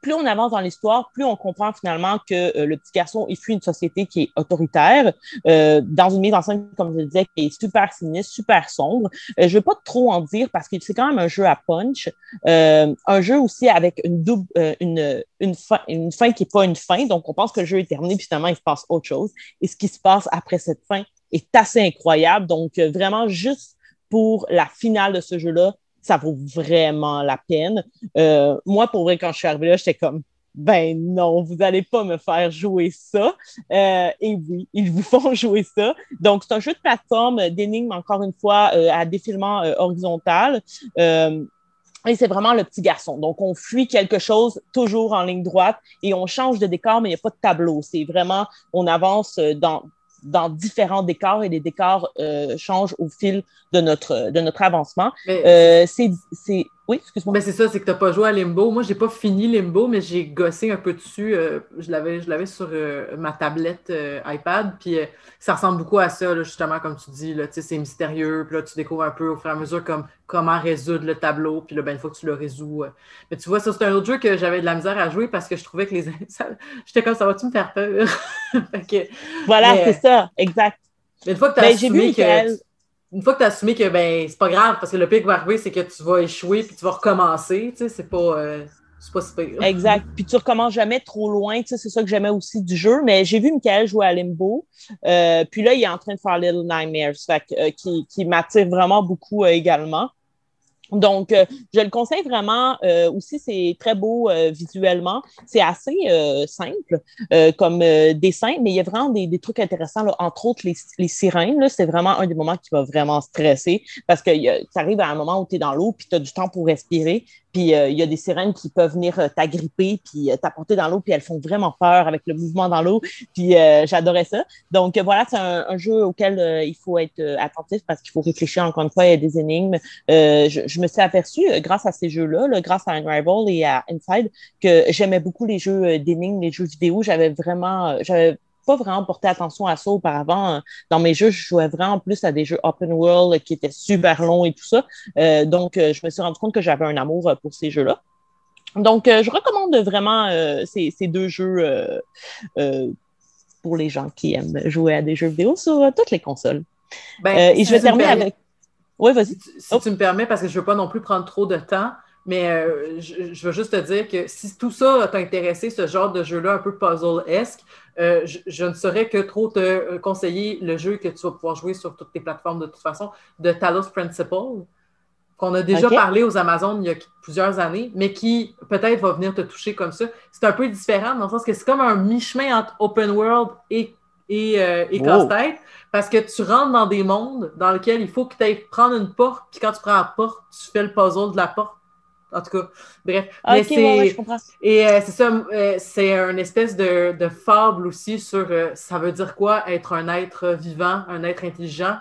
plus on avance dans l'histoire, plus on comprend finalement que euh, le petit garçon il fuit une société qui est autoritaire, euh, dans une mise en scène, comme je le disais, qui est super sinistre, super sombre. Euh, je ne veux pas trop en dire parce que c'est quand même un jeu à punch, un jeu aussi avec une double, une, une, fin, une fin qui n'est pas une fin. Donc, on pense que le jeu est terminé, puis finalement, il se passe autre chose. Et ce qui se passe après cette fin est assez incroyable. Donc, vraiment, juste pour la finale de ce jeu-là, ça vaut vraiment la peine. Euh, moi, pour vrai, quand je suis arrivée là, j'étais comme, ben non, vous n'allez pas me faire jouer ça. Euh, et oui, ils vous font jouer ça. Donc, c'est un jeu de plateforme d'énigmes, encore une fois, euh, à défilement horizontal. et c'est vraiment le petit garçon. Donc, on fuit quelque chose toujours en ligne droite et on change de décor, mais il n'y a pas de tableau. C'est vraiment, on avance dans, dans différents décors et les décors euh, changent au fil de notre, de notre avancement. Euh, c'est oui, excuse-moi. Mais c'est ça, c'est que tu n'as pas joué à Limbo. Moi, j'ai pas fini Limbo, mais j'ai gossé un peu dessus. Euh, je l'avais sur euh, ma tablette euh, iPad, puis ça ressemble beaucoup à ça, justement, comme tu dis. C'est mystérieux, puis là, tu découvres un peu au fur et à mesure comme, comment résoudre le tableau, puis là, ben, une fois que tu le résous. Mais tu vois, ça, c'est un autre jeu que j'avais de la misère à jouer parce que je trouvais que les. J'étais comme, ça va-tu me faire peur? voilà, c'est ça, exact. Mais une fois que tu as ben, assumé que une fois que tu as assumé que ben c'est pas grave parce que le pire qui va arriver, c'est que tu vas échouer puis tu vas recommencer, tu sais, c'est pas. Euh, pas super. Exact. Puis tu recommences jamais trop loin. Tu sais, c'est ça que j'aimais aussi du jeu. Mais j'ai vu Michael jouer à Limbo. Euh, puis là, il est en train de faire Little Nightmares, fait, euh, qui, qui m'attire vraiment beaucoup également. Donc, euh, je le conseille vraiment. Euh, aussi, c'est très beau euh, visuellement. C'est assez simple comme dessin, mais il y a vraiment des, trucs intéressants. Entre autres, les, sirènes, c'est vraiment un des moments qui va vraiment stresser parce que ça arrive à un moment où tu es dans l'eau puis tu as du temps pour respirer. Puis euh, il y a des sirènes qui peuvent venir euh, t'agripper, puis euh, t'apporter dans l'eau, puis elles font vraiment peur avec le mouvement dans l'eau. Puis j'adorais ça. Donc voilà, c'est un, jeu auquel il faut être attentif parce qu'il faut réfléchir encore une fois, il y a des énigmes. Je, me suis aperçue, grâce à ces jeux-là, grâce à Unrival et à Inside, que j'aimais beaucoup les jeux d'énigmes, les jeux vidéo. J'avais vraiment, j'avais pas vraiment porté attention à ça auparavant. Dans mes jeux, je jouais vraiment plus à des jeux open world qui étaient super longs et tout ça. Euh, donc, euh, je me suis rendu compte que j'avais un amour euh, pour ces jeux-là. Donc, je recommande vraiment ces, deux jeux pour les gens qui aiment jouer à des jeux vidéo sur toutes les consoles. Ben, et je vais terminer avec. Oui, vas-y. Si, tu me permets, parce que je ne veux pas non plus prendre trop de temps, mais je, veux juste te dire que si tout ça t'a intéressé, ce genre de jeu-là un peu puzzle-esque, euh, je, ne saurais que trop te euh, conseiller le jeu que tu vas pouvoir jouer sur toutes tes plateformes de toute façon, de Talos Principle, qu'on a déjà parlé aux Amazones il y a plusieurs années, mais qui peut-être va venir te toucher comme ça. C'est un peu différent dans le sens que c'est comme un mi-chemin entre open world et, et, euh, casse-tête, parce que tu rentres dans des mondes dans lesquels il faut que tu ailles prendre une porte, puis quand tu prends la porte, tu fais le puzzle de la porte en tout cas, bref. Ah, c'est, Et euh, c'est ça, euh, c'est une espèce de, fable aussi sur euh, ça veut dire quoi être un être vivant, un être intelligent?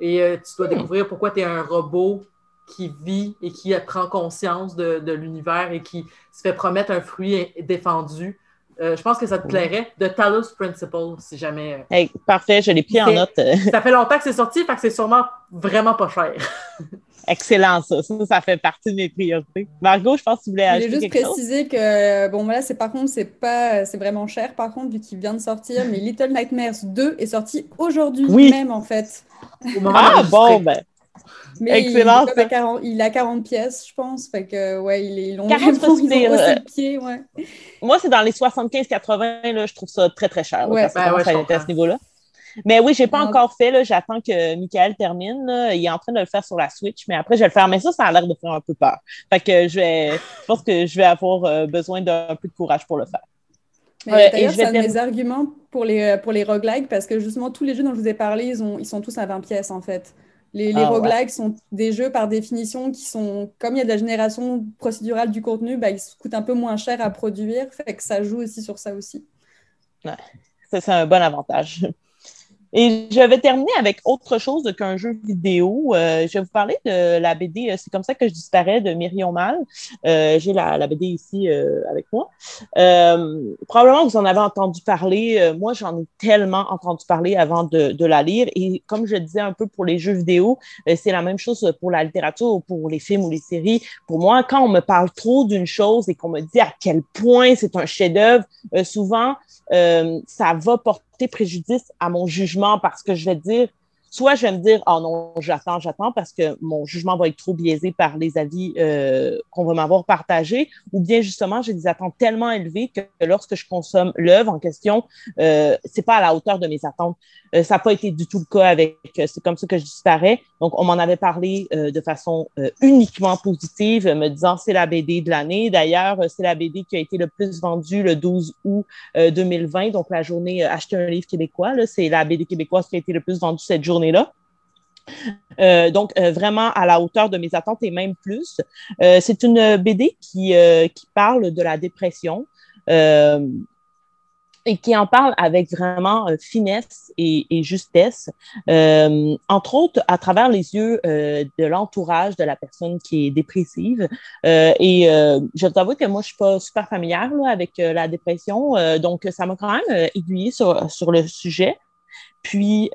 Et tu dois hmm. découvrir pourquoi tu es un robot qui vit et qui prend conscience de, de l'univers et qui se fait promettre un fruit défendu. Euh, je pense que ça te plairait. The Talos Principle, si jamais. Euh, parfait, je l'ai pris en note. ça fait longtemps que c'est sorti, fait que c'est sûrement vraiment pas cher. Excellent, ça. ça. fait partie de mes priorités. Margot, je pense que tu voulais ajouter quelque chose? Je juste préciser que, bon, là, c'est par contre, c'est pas, c'est vraiment cher, par contre, vu qu'il vient de sortir, mais Little Nightmares 2 est sorti aujourd'hui même, en fait. ah, bon, ben. Mais Excellent. Il, a 40, il a 40 pièces, je pense. Fait que, ouais, ils l'ont vraiment ils ont le pied, ouais. Moi, c'est dans les 75-80, là, je trouve ça très, très cher. Ouais, ben ouais, à ce niveau-là. Mais oui, je n'ai pas encore fait. J'attends que Michael termine. Là. Il est en train de le faire sur la Switch, mais après, je vais le faire. Mais ça, ça a l'air de faire un peu peur. Fait que je, vais, je pense que je vais avoir euh, besoin d'un peu de courage pour le faire. Mais d'ailleurs, c'est un de mes arguments pour les, euh, pour les roguelikes parce que justement, tous les jeux dont je vous ai parlé, ils, ont, ils sont tous à 20 pièces en fait. Les, les ah, roguelikes sont des jeux par définition qui sont, comme il y a de la génération procédurale du contenu, bah, ils coûtent un peu moins cher à produire, fait que ça joue aussi sur ça aussi. Ouais, ça c'est un bon avantage. Et je vais terminer avec autre chose qu'un jeu vidéo. Euh, je vais vous parler de la BD euh, C'est comme ça que je disparais de Myrion Mal. Euh, J'ai la, BD ici avec moi. Probablement vous en avez entendu parler. moi, j'en ai tellement entendu parler avant de, de, la lire. Et comme je disais un peu pour les jeux vidéo, c'est la même chose pour la littérature ou pour les films ou les séries. Pour moi, quand on me parle trop d'une chose et qu'on me dit à quel point c'est un chef-d'œuvre, souvent, ça va porter préjudice à mon jugement parce que je vais dire, soit je vais me dire, oh non, j'attends, j'attends parce que mon jugement va être trop biaisé par les avis euh, qu'on va m'avoir partagés, ou bien justement, j'ai des attentes tellement élevées que lorsque je consomme l'œuvre en question, euh, c'est pas à la hauteur de mes attentes. Euh, ça n'a pas été du tout le cas avec euh, C'est comme ça que je disparais. Donc, on m'en avait parlé euh, de façon uniquement positive, me disant c'est la BD de l'année. D'ailleurs, c'est la BD qui a été le plus vendue le 12 août 2020, donc la journée Acheter un livre québécois. C'est la BD québécoise qui a été le plus vendue cette journée-là. Euh, donc, vraiment à la hauteur de mes attentes et même plus. Euh, c'est une BD qui, qui parle de la dépression et qui en parle avec vraiment euh, finesse et, justesse, euh, entre autres à travers les yeux euh, de l'entourage de la personne qui est dépressive. Euh, et euh, je t'avoue que moi, je suis pas super familière avec la dépression, donc ça m'a quand même aiguillée sur, sur le sujet. Puis,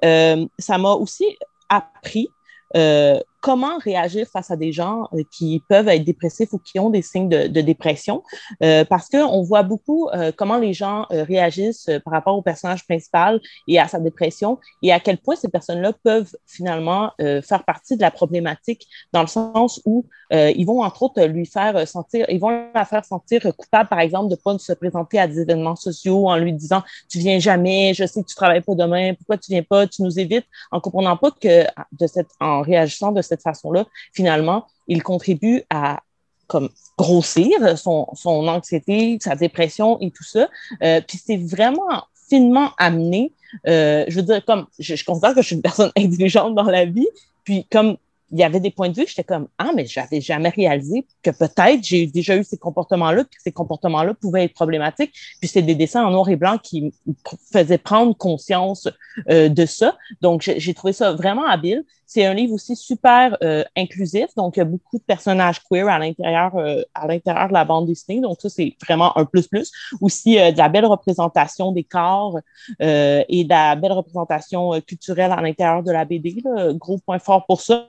ça m'a aussi appris euh, comment réagir face à des gens euh, qui peuvent être dépressifs ou qui ont des signes de, dépression, euh, parce qu'on voit beaucoup euh, comment les gens euh, réagissent par rapport au personnage principal et à sa dépression, et à quel point ces personnes-là peuvent finalement faire partie de la problématique, dans le sens où ils vont entre autres lui faire sentir, ils vont la faire sentir coupable, par exemple, de pas se présenter à des événements sociaux en lui disant tu viens jamais, je sais que tu travailles pas demain, pourquoi tu viens pas, tu nous évites, en comprenant pas que de cette en réagissant de cette façon-là, finalement, il contribue à comme grossir son, son anxiété, sa dépression et tout ça. Euh, puis c'est vraiment finement amené. Euh, je veux dire, comme je, je, considère que je suis une personne intelligente dans la vie, puis comme il y avait des points de vue, j'étais comme ah mais j'avais jamais réalisé que peut-être j'ai déjà eu ces comportements-là, que ces comportements-là pouvaient être problématiques. Puis c'est des dessins en noir et blanc qui faisaient prendre conscience euh, de ça. Donc j'ai trouvé ça vraiment habile. C'est un livre aussi super euh, inclusif, donc il y a beaucoup de personnages queer à l'intérieur euh, à l'intérieur de la bande dessinée. Donc ça c'est vraiment un plus plus. Aussi de la belle représentation des corps et de la belle représentation culturelle à l'intérieur de la BD. Gros point fort pour ça.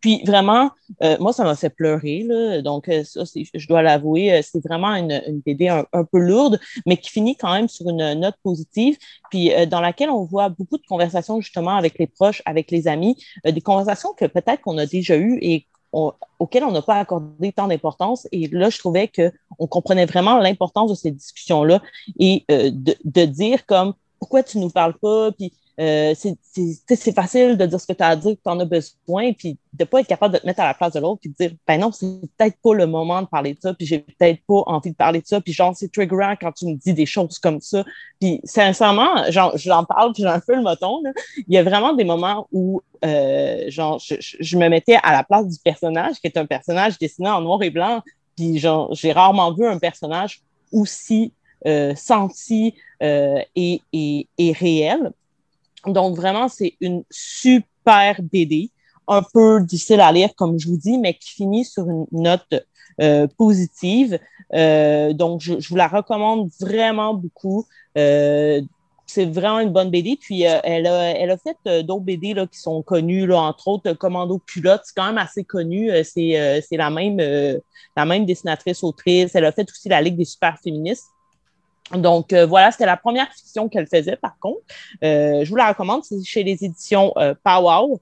Puis vraiment, euh, moi, ça m'a fait pleurer. Là. Donc, euh, ça, je dois l'avouer, euh, c'est vraiment une, une BD un, peu lourde, mais qui finit quand même sur une note positive, puis dans laquelle on voit beaucoup de conversations justement avec les proches, avec les amis, des conversations que peut-être qu'on a déjà eues et auxquelles on n'a pas accordé tant d'importance. Et là, je trouvais qu'on comprenait vraiment l'importance de ces discussions-là et de, de dire comme pourquoi tu nous parles pas, puis euh, c'est facile de dire ce que tu as à dire, que tu en as besoin, puis de pas être capable de te mettre à la place de l'autre, puis de dire, ben non, c'est peut-être pas le moment de parler de ça, puis j'ai peut-être pas envie de parler de ça, puis genre, c'est triggerant quand tu me dis des choses comme ça. Puis sincèrement, genre, j'en parle, puis un peu le moton. Là. Il y a vraiment des moments où, euh, genre, je, je, me mettais à la place du personnage, qui est un personnage dessiné en noir et blanc, puis genre, j'ai rarement vu un personnage aussi euh, senti euh, et, et, et réel. Donc, vraiment, c'est une super BD. un peu difficile à lire, comme je vous dis, mais qui finit sur une note positive. donc, je, vous la recommande vraiment beaucoup c'est vraiment une bonne BD. Puis euh, elle, a, elle a fait euh, d'autres BD là, qui sont connues, là, entre autres Commando Culotte, c'est quand même assez connu. Euh, c'est, la, même, la même dessinatrice autrice. Elle a fait aussi la Ligue des super féministes. Donc voilà, c'était la première fiction qu'elle faisait par contre. je vous la recommande, c'est chez les éditions Powwow.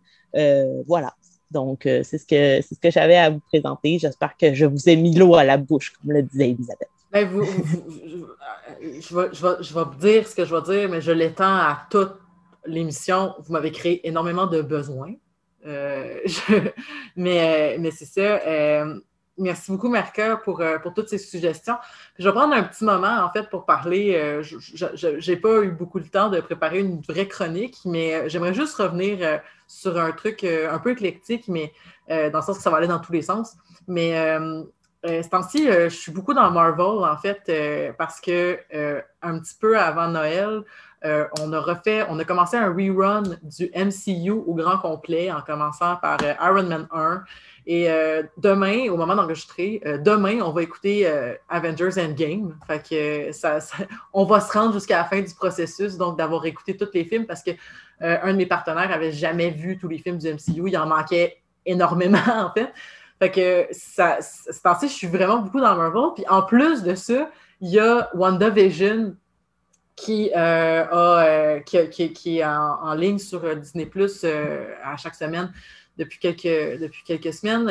voilà. Donc, c'est ce que c'est ce que j'avais à vous présenter. J'espère que je vous ai mis l'eau à la bouche, comme le disait Elisabeth. Ben, vous, je, vais, je, vais, je vais dire ce que je vais dire, mais je l'étends à toute l'émission. Vous m'avez créé énormément de besoins. Euh, mais mais c'est ça. Euh, merci beaucoup, Marca, pour, euh, pour toutes ces suggestions. je vais prendre un petit moment, en fait, pour parler. je n'ai pas eu beaucoup de temps de préparer une vraie chronique, mais j'aimerais juste revenir sur un truc un peu éclectique, mais dans le sens que ça va aller dans tous les sens. Mais euh, ce temps-ci, euh, je suis beaucoup dans Marvel, en fait, euh, parce que un petit peu avant Noël, on a refait, on a commencé un rerun du MCU au grand complet en commençant par Iron Man 1. Et demain, au moment d'enregistrer, demain, on va écouter Avengers Endgame. Fait que ça, on va se rendre jusqu'à la fin du processus, donc d'avoir écouté tous les films parce que un de mes partenaires avait jamais vu tous les films du MCU. Il en manquait énormément, en fait. Fait que ça, c'est je suis vraiment beaucoup dans Marvel. Puis en plus de ça, il y a WandaVision qui, euh, a, euh, qui, qui, est en, ligne sur euh, Disney Plus à chaque semaine depuis quelques, depuis quelques semaines.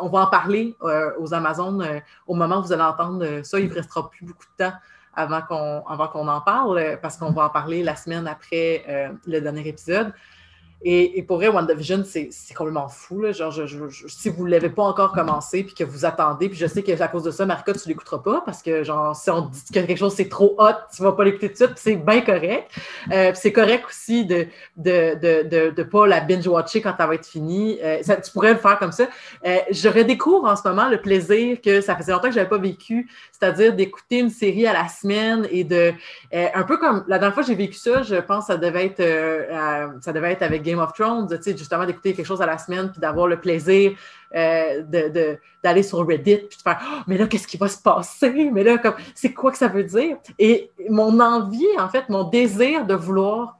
on va en parler aux Amazones au moment où vous allez entendre ça. Il ne restera plus beaucoup de temps avant qu'on, avant qu'on en parle parce qu'on va en parler la semaine après le dernier épisode. Et, pour vrai, WandaVision, c'est complètement fou. Là. Genre, si vous ne l'avez pas encore commencé puis que vous attendez, puis je sais que à cause de ça, Marca, tu ne l'écouteras pas parce que genre, si on dit que quelque chose c'est trop hot, tu ne vas pas l'écouter tout de suite, c'est bien correct. Euh, c'est correct aussi de ne de, de, de, pas la binge-watcher quand ça va être fini. Euh, tu pourrais le faire comme ça. Euh, je redécouvre en ce moment le plaisir que ça faisait longtemps que je n'avais pas vécu, c'est-à-dire d'écouter une série à la semaine et de. un peu comme la dernière fois que j'ai vécu ça, je pense que ça devait être, ça devait être avec Game of Thrones, justement d'écouter quelque chose à la semaine, puis d'avoir le plaisir euh, d'aller sur Reddit, puis de faire oh, mais là, qu'est-ce qui va se passer? Mais là, c'est quoi que ça veut dire? Et mon envie, en fait, mon désir de vouloir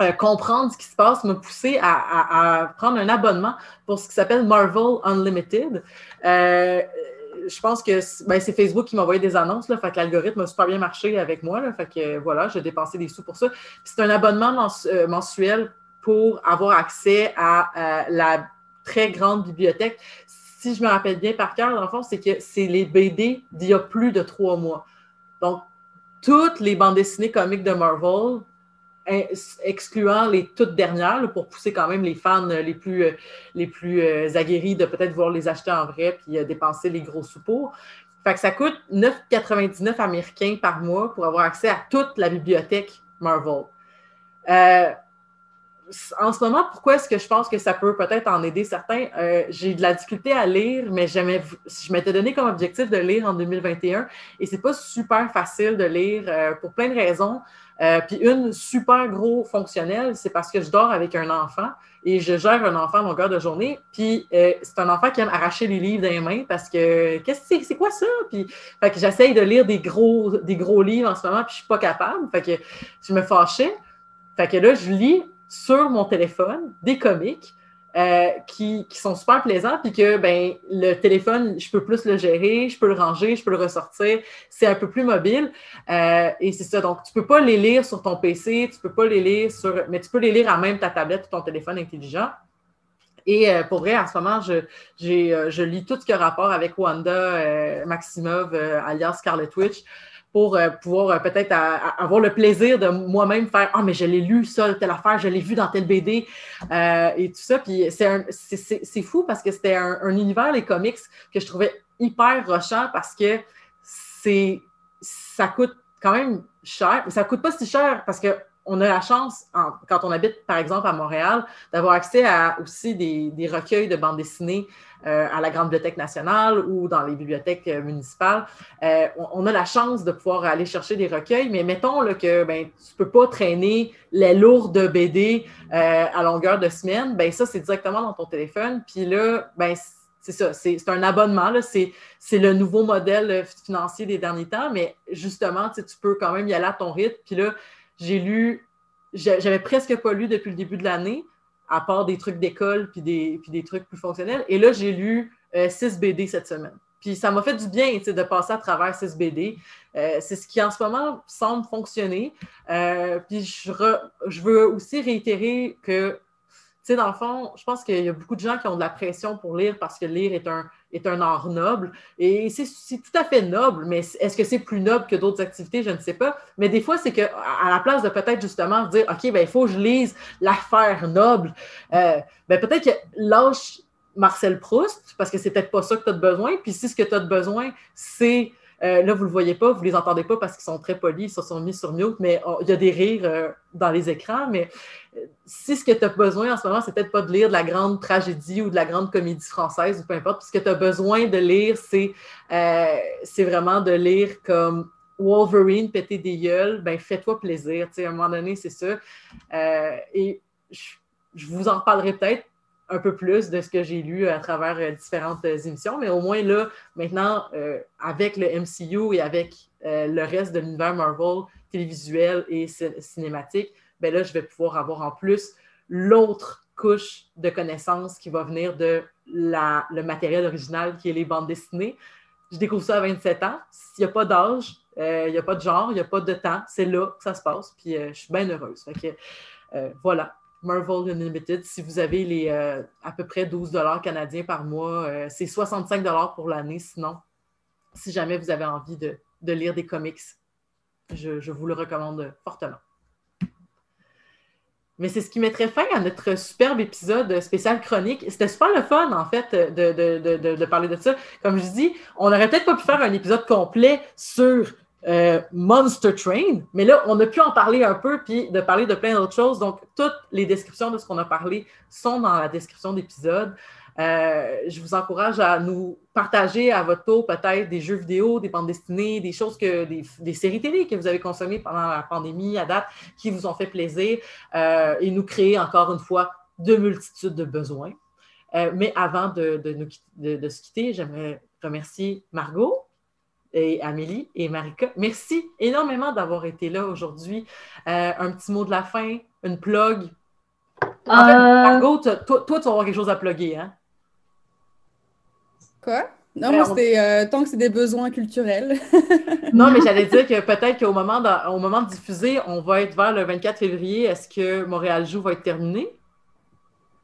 euh, comprendre ce qui se passe me poussait à, prendre un abonnement pour ce qui s'appelle Marvel Unlimited. Euh, je pense que ben, c'est Facebook qui m'a envoyé des annonces. Là, fait que l'algorithme a super bien marché avec moi. Là, fait que voilà, j'ai dépensé des sous pour ça. C'est un abonnement mensuel pour avoir accès à euh, la très grande bibliothèque. Si je me rappelle bien par cœur, dans le fond, c'est que c'est les BD d'il y a plus de trois mois. Donc, toutes les bandes dessinées comiques de Marvel, excluant les toutes dernières, pour pousser quand même les fans les plus, euh, les plus euh, aguerris de peut-être voir les acheter en vrai puis dépenser les gros sous pour. Fait que ça coûte 9,99 américains par mois pour avoir accès à toute la bibliothèque Marvel. Euh, en ce moment, pourquoi est-ce que je pense que ça peut peut-être en aider certains? Euh, j'ai de la difficulté à lire, mais je m'étais donné comme objectif de lire en 2021 et c'est pas super facile de lire euh, pour plein de raisons. Euh, puis une super gros fonctionnelle, c'est parce que je dors avec un enfant et je gère un enfant à longueur de journée. Puis c'est un enfant qui aime arracher les livres des mains parce que qu'est-ce que c'est, quoi ça? Puis fait que j'essaye de lire des gros, des gros livres en ce moment, puis je suis pas capable. Fait que je me fâchais. Fait que là, je lis sur mon téléphone des comics euh, qui, sont super plaisants, puis que ben, le téléphone, je peux plus le gérer, je peux le ranger, je peux le ressortir, c'est un peu plus mobile. Euh, et c'est ça, donc tu ne peux pas les lire sur ton PC, tu peux pas les lire sur. Mais tu peux les lire à même ta tablette ou ton téléphone intelligent. Et euh, pour vrai, en ce moment, je, je lis tout ce qui a rapport avec Wanda Maximov, alias Scarlet Witch pour euh, pouvoir euh, peut-être avoir le plaisir de moi-même faire Ah, mais je l'ai lu, ça, telle affaire, je l'ai vu dans tel BD euh, et tout ça. Puis c'est fou parce que c'était un, univers, les comics, que je trouvais hyper rochant parce que c'est ça coûte quand même cher, mais ça coûte pas si cher parce que on a la chance, quand on habite, par exemple, à Montréal, d'avoir accès à aussi des, recueils de bandes dessinées euh, à la Grande Bibliothèque nationale ou dans les bibliothèques euh, municipales. Euh, on, a la chance de pouvoir aller chercher des recueils, mais mettons là, que ben, tu ne peux pas traîner les lourdes BD à longueur de semaine, ben, ça, c'est directement dans ton téléphone. Puis là, ben, c'est ça, c'est un abonnement, c'est le nouveau modèle financier des derniers temps, mais justement, tu peux quand même y aller à ton rythme. Puis là, j'ai lu, j'avais presque pas lu depuis le début de l'année, à part des trucs d'école puis des, puis des trucs plus fonctionnels. Et là, j'ai lu 6 euh, BD cette semaine. Puis ça m'a fait du bien de passer à travers 6 BD. Euh, c'est ce qui en ce moment semble fonctionner. Euh, puis je, je, veux aussi réitérer que sais, dans le fond, je pense qu'il y a beaucoup de gens qui ont de la pression pour lire parce que lire est un, est un art noble. Et c'est tout à fait noble, mais est-ce que c'est plus noble que d'autres activités? Je ne sais pas. Mais des fois, c'est qu'à la place de peut-être justement dire, OK, ben, il faut que je lise l'affaire noble, euh, ben, peut-être que lâche Marcel Proust, parce que c'est peut-être pas ça que tu as besoin. Puis si ce que tu as besoin, c'est euh, là, vous ne le voyez pas, vous ne les entendez pas parce qu'ils sont très polis, ils se sont mis sur mute, mais il y a des rires euh, dans les écrans. Mais euh, si ce que tu as besoin en ce moment, c'est peut-être pas de lire de la grande tragédie ou de la grande comédie française ou peu importe, ce que tu as besoin de lire, c'est vraiment de lire comme Wolverine péter des gueules, ben fais-toi plaisir. à un moment donné, c'est ça. et je vous en reparlerai peut-être un peu plus de ce que j'ai lu à travers euh, différentes euh, émissions, mais au moins là, maintenant, euh, avec le MCU et avec le reste de l'univers Marvel, télévisuel et cinématique, ben là, je vais pouvoir avoir en plus l'autre couche de connaissances qui va venir de la, le matériel original qui est les bandes dessinées. Je découvre ça à 27 ans. Il n'y a pas d'âge, il n'y a pas de genre, il n'y a pas de temps. C'est là que ça se passe. Puis je suis bien heureuse. Voilà. Marvel Unlimited. Si vous avez les euh, à peu près 12 canadiens par mois, euh, c'est 65 pour l'année. Sinon, si jamais vous avez envie de, lire des comics, je, vous le recommande fortement. Mais c'est ce qui mettrait fin à notre superbe épisode spécial chronique. C'était super le fun, en fait, de, de parler de ça. Comme je dis, on n'aurait peut-être pas pu faire un épisode complet sur euh, Monster Train, mais là, on a pu en parler un peu, puis de parler de plein d'autres choses. Donc, toutes les descriptions de ce qu'on a parlé sont dans la description d'épisode. Euh, je vous encourage à nous partager à votre tour peut-être des jeux vidéo, des bandes dessinées, des choses que des, séries télé que vous avez consommées pendant la pandémie à date qui vous ont fait plaisir euh, et nous créer encore une fois de multitudes de besoins. mais avant de, de, de se quitter, j'aimerais remercier Margot et Amélie et Marika. Merci énormément d'avoir été là aujourd'hui. Euh, un petit mot de la fin, une plug. En fait, euh. Margot, toi, toi, tu vas avoir quelque chose à plugger, hein? Quoi? Non, ben, moi, c'était euh, tant que c'est des besoins culturels. non, mais j'allais dire que peut-être qu'au moment, de, au moment de diffuser, on va être vers le 24 février. Est-ce que Montréal Joue va être terminé?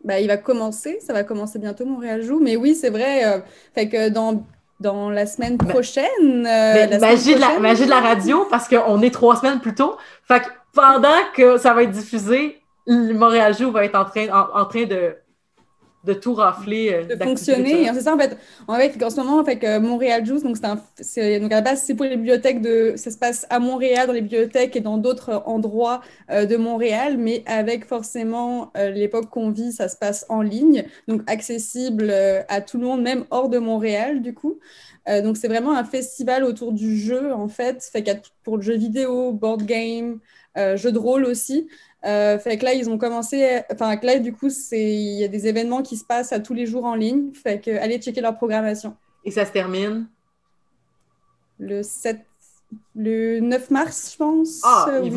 Ben, il va commencer, ça va commencer bientôt Montréal Joue. Mais oui, c'est vrai. fait que dans dans la semaine prochaine. Euh, la magie, De la, magie de la radio, parce qu'on est trois semaines plus tôt. Fait que pendant que ça va être diffusé, Montréal Joue va être en train, en, train de, de tout rafler. Euh, de fonctionner. C'est ça, en fait. En fait, en ce moment, fait, que Montréal Joue, donc, c'est donc à la base, c'est pour les bibliothèques de. Ça se passe à Montréal, dans les bibliothèques et dans d'autres endroits euh, de Montréal, mais avec forcément l'époque qu'on vit, ça se passe en ligne, donc accessible à tout le monde, même hors de Montréal, du coup. Euh, donc, c'est vraiment un festival autour du jeu, en fait. Fait qu'il y a pour le jeu vidéo, board game, euh, jeu de rôle aussi. Euh, fait que là, ils ont commencé. Enfin, là, du coup, il y a des événements qui se passent à tous les jours en ligne. Fait que allez checker leur programmation. Et ça se termine? Le 7. Le 9 mars, je pense. Ah, oui,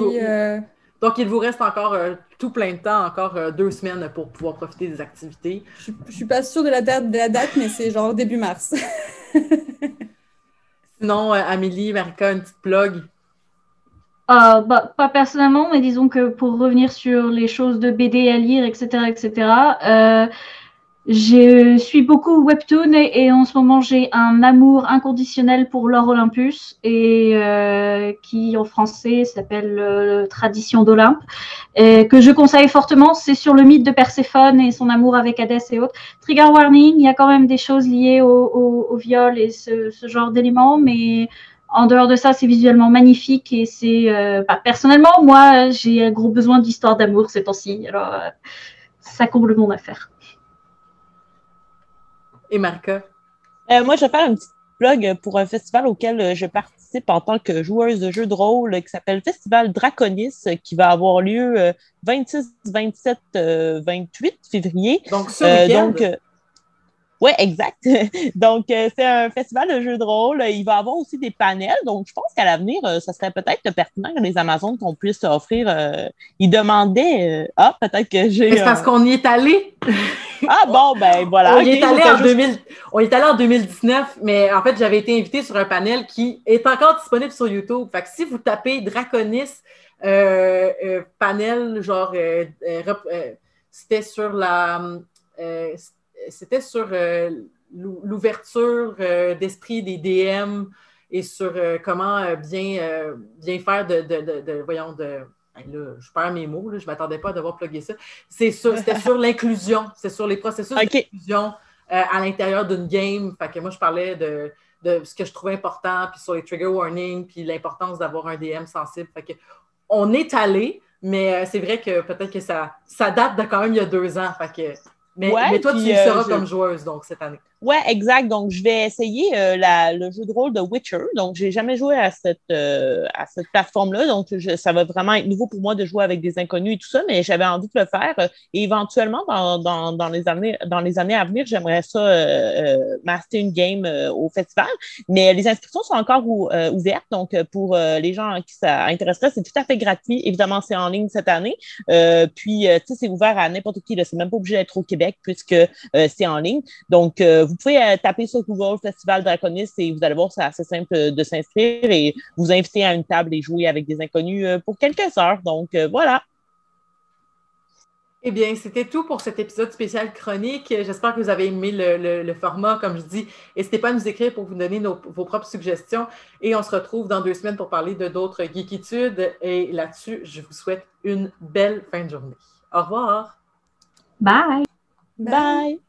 Donc, il vous reste encore tout plein de temps, encore deux semaines pour pouvoir profiter des activités. Je ne suis pas sûre de la date, de la date mais c'est genre début mars. Sinon, euh, Amélie, Marika, une petite plug. Euh, bah, pas personnellement, mais disons que pour revenir sur les choses de BD à lire, etc., etc., je suis beaucoup webtoon et, en ce moment j'ai un amour inconditionnel pour l'or Olympus et euh, qui en français s'appelle euh, Tradition d'Olympe et que je conseille fortement. C'est sur le mythe de Perséphone et son amour avec Hadès et autres. Trigger warning, il y a quand même des choses liées au, viol et ce, genre d'éléments, mais en dehors de ça, c'est visuellement magnifique et c'est bah, personnellement, moi, j'ai un gros besoin d'histoire d'amour ces temps-ci. Alors, ça comble mon affaire. Et Marca? moi, je vais faire un petit plug pour un festival auquel je participe en tant que joueuse de jeux de rôle qui s'appelle Festival Draconis, qui va avoir lieu 26, 27, 28 février. Donc, ça, donc, oui, exact. donc, euh, c'est un festival de jeux de rôle. Il va y avoir aussi des panels. Donc, je pense qu'à l'avenir, euh, ça serait peut-être pertinent que les Amazones qu'on puisse offrir. Euh, ils demandaient Ah, peut-être que j'ai. C'est parce qu'on y est allé. ah bon, ben voilà. On y est, allé en 2000... On est allé en 2019, mais en fait, j'avais été invité sur un panel qui est encore disponible sur YouTube. Fait que si vous tapez Draconis panel, genre, c'était sur la c'était sur euh, l'ouverture euh, d'esprit des DM et sur euh, comment bien, bien faire de, de, voyons, de, je perds mes mots, je ne m'attendais pas à devoir plugger ça. C'était sur, l'inclusion, c'est sur les processus d'inclusion à l'intérieur d'une game. Fait que moi, je parlais de, ce que je trouvais important, puis sur les trigger warnings, puis l'importance d'avoir un DM sensible. Fait que on est allé, mais c'est vrai que peut-être que ça, ça date de quand même il y a deux ans. Fait que mais, toi, tu y seras comme joueuse donc cette année. Ouais, exact. Donc, je vais essayer euh, le jeu de rôle de Witcher. Donc, j'ai jamais joué à cette, euh, à cette plateforme-là. Donc, ça va vraiment être nouveau pour moi de jouer avec des inconnus et tout ça, mais j'avais envie de le faire. Et éventuellement, dans, dans, dans les, années, dans les années à venir, j'aimerais ça euh, master une game au festival. Mais les inscriptions sont encore ouvertes. Donc, pour les gens qui ça intéresserait, c'est tout à fait gratuit. Évidemment, c'est en ligne cette année. puis, tu sais, c'est ouvert à n'importe qui. C'est même pas obligé d'être au Québec puisque c'est en ligne. Donc, vous pouvez euh, taper sur Google Festival Draconis et vous allez voir, c'est assez simple de s'inscrire et vous inviter à une table et jouer avec des inconnus euh, pour quelques heures. Donc, euh, voilà. Eh bien, c'était tout pour cet épisode spécial chronique. J'espère que vous avez aimé le, format. Comme je dis, n'hésitez pas à nous écrire pour vous donner vos propres suggestions. Et on se retrouve dans deux semaines pour parler de d'autres geekitudes. Et là-dessus, je vous souhaite une belle fin de journée. Au revoir. Bye. Bye.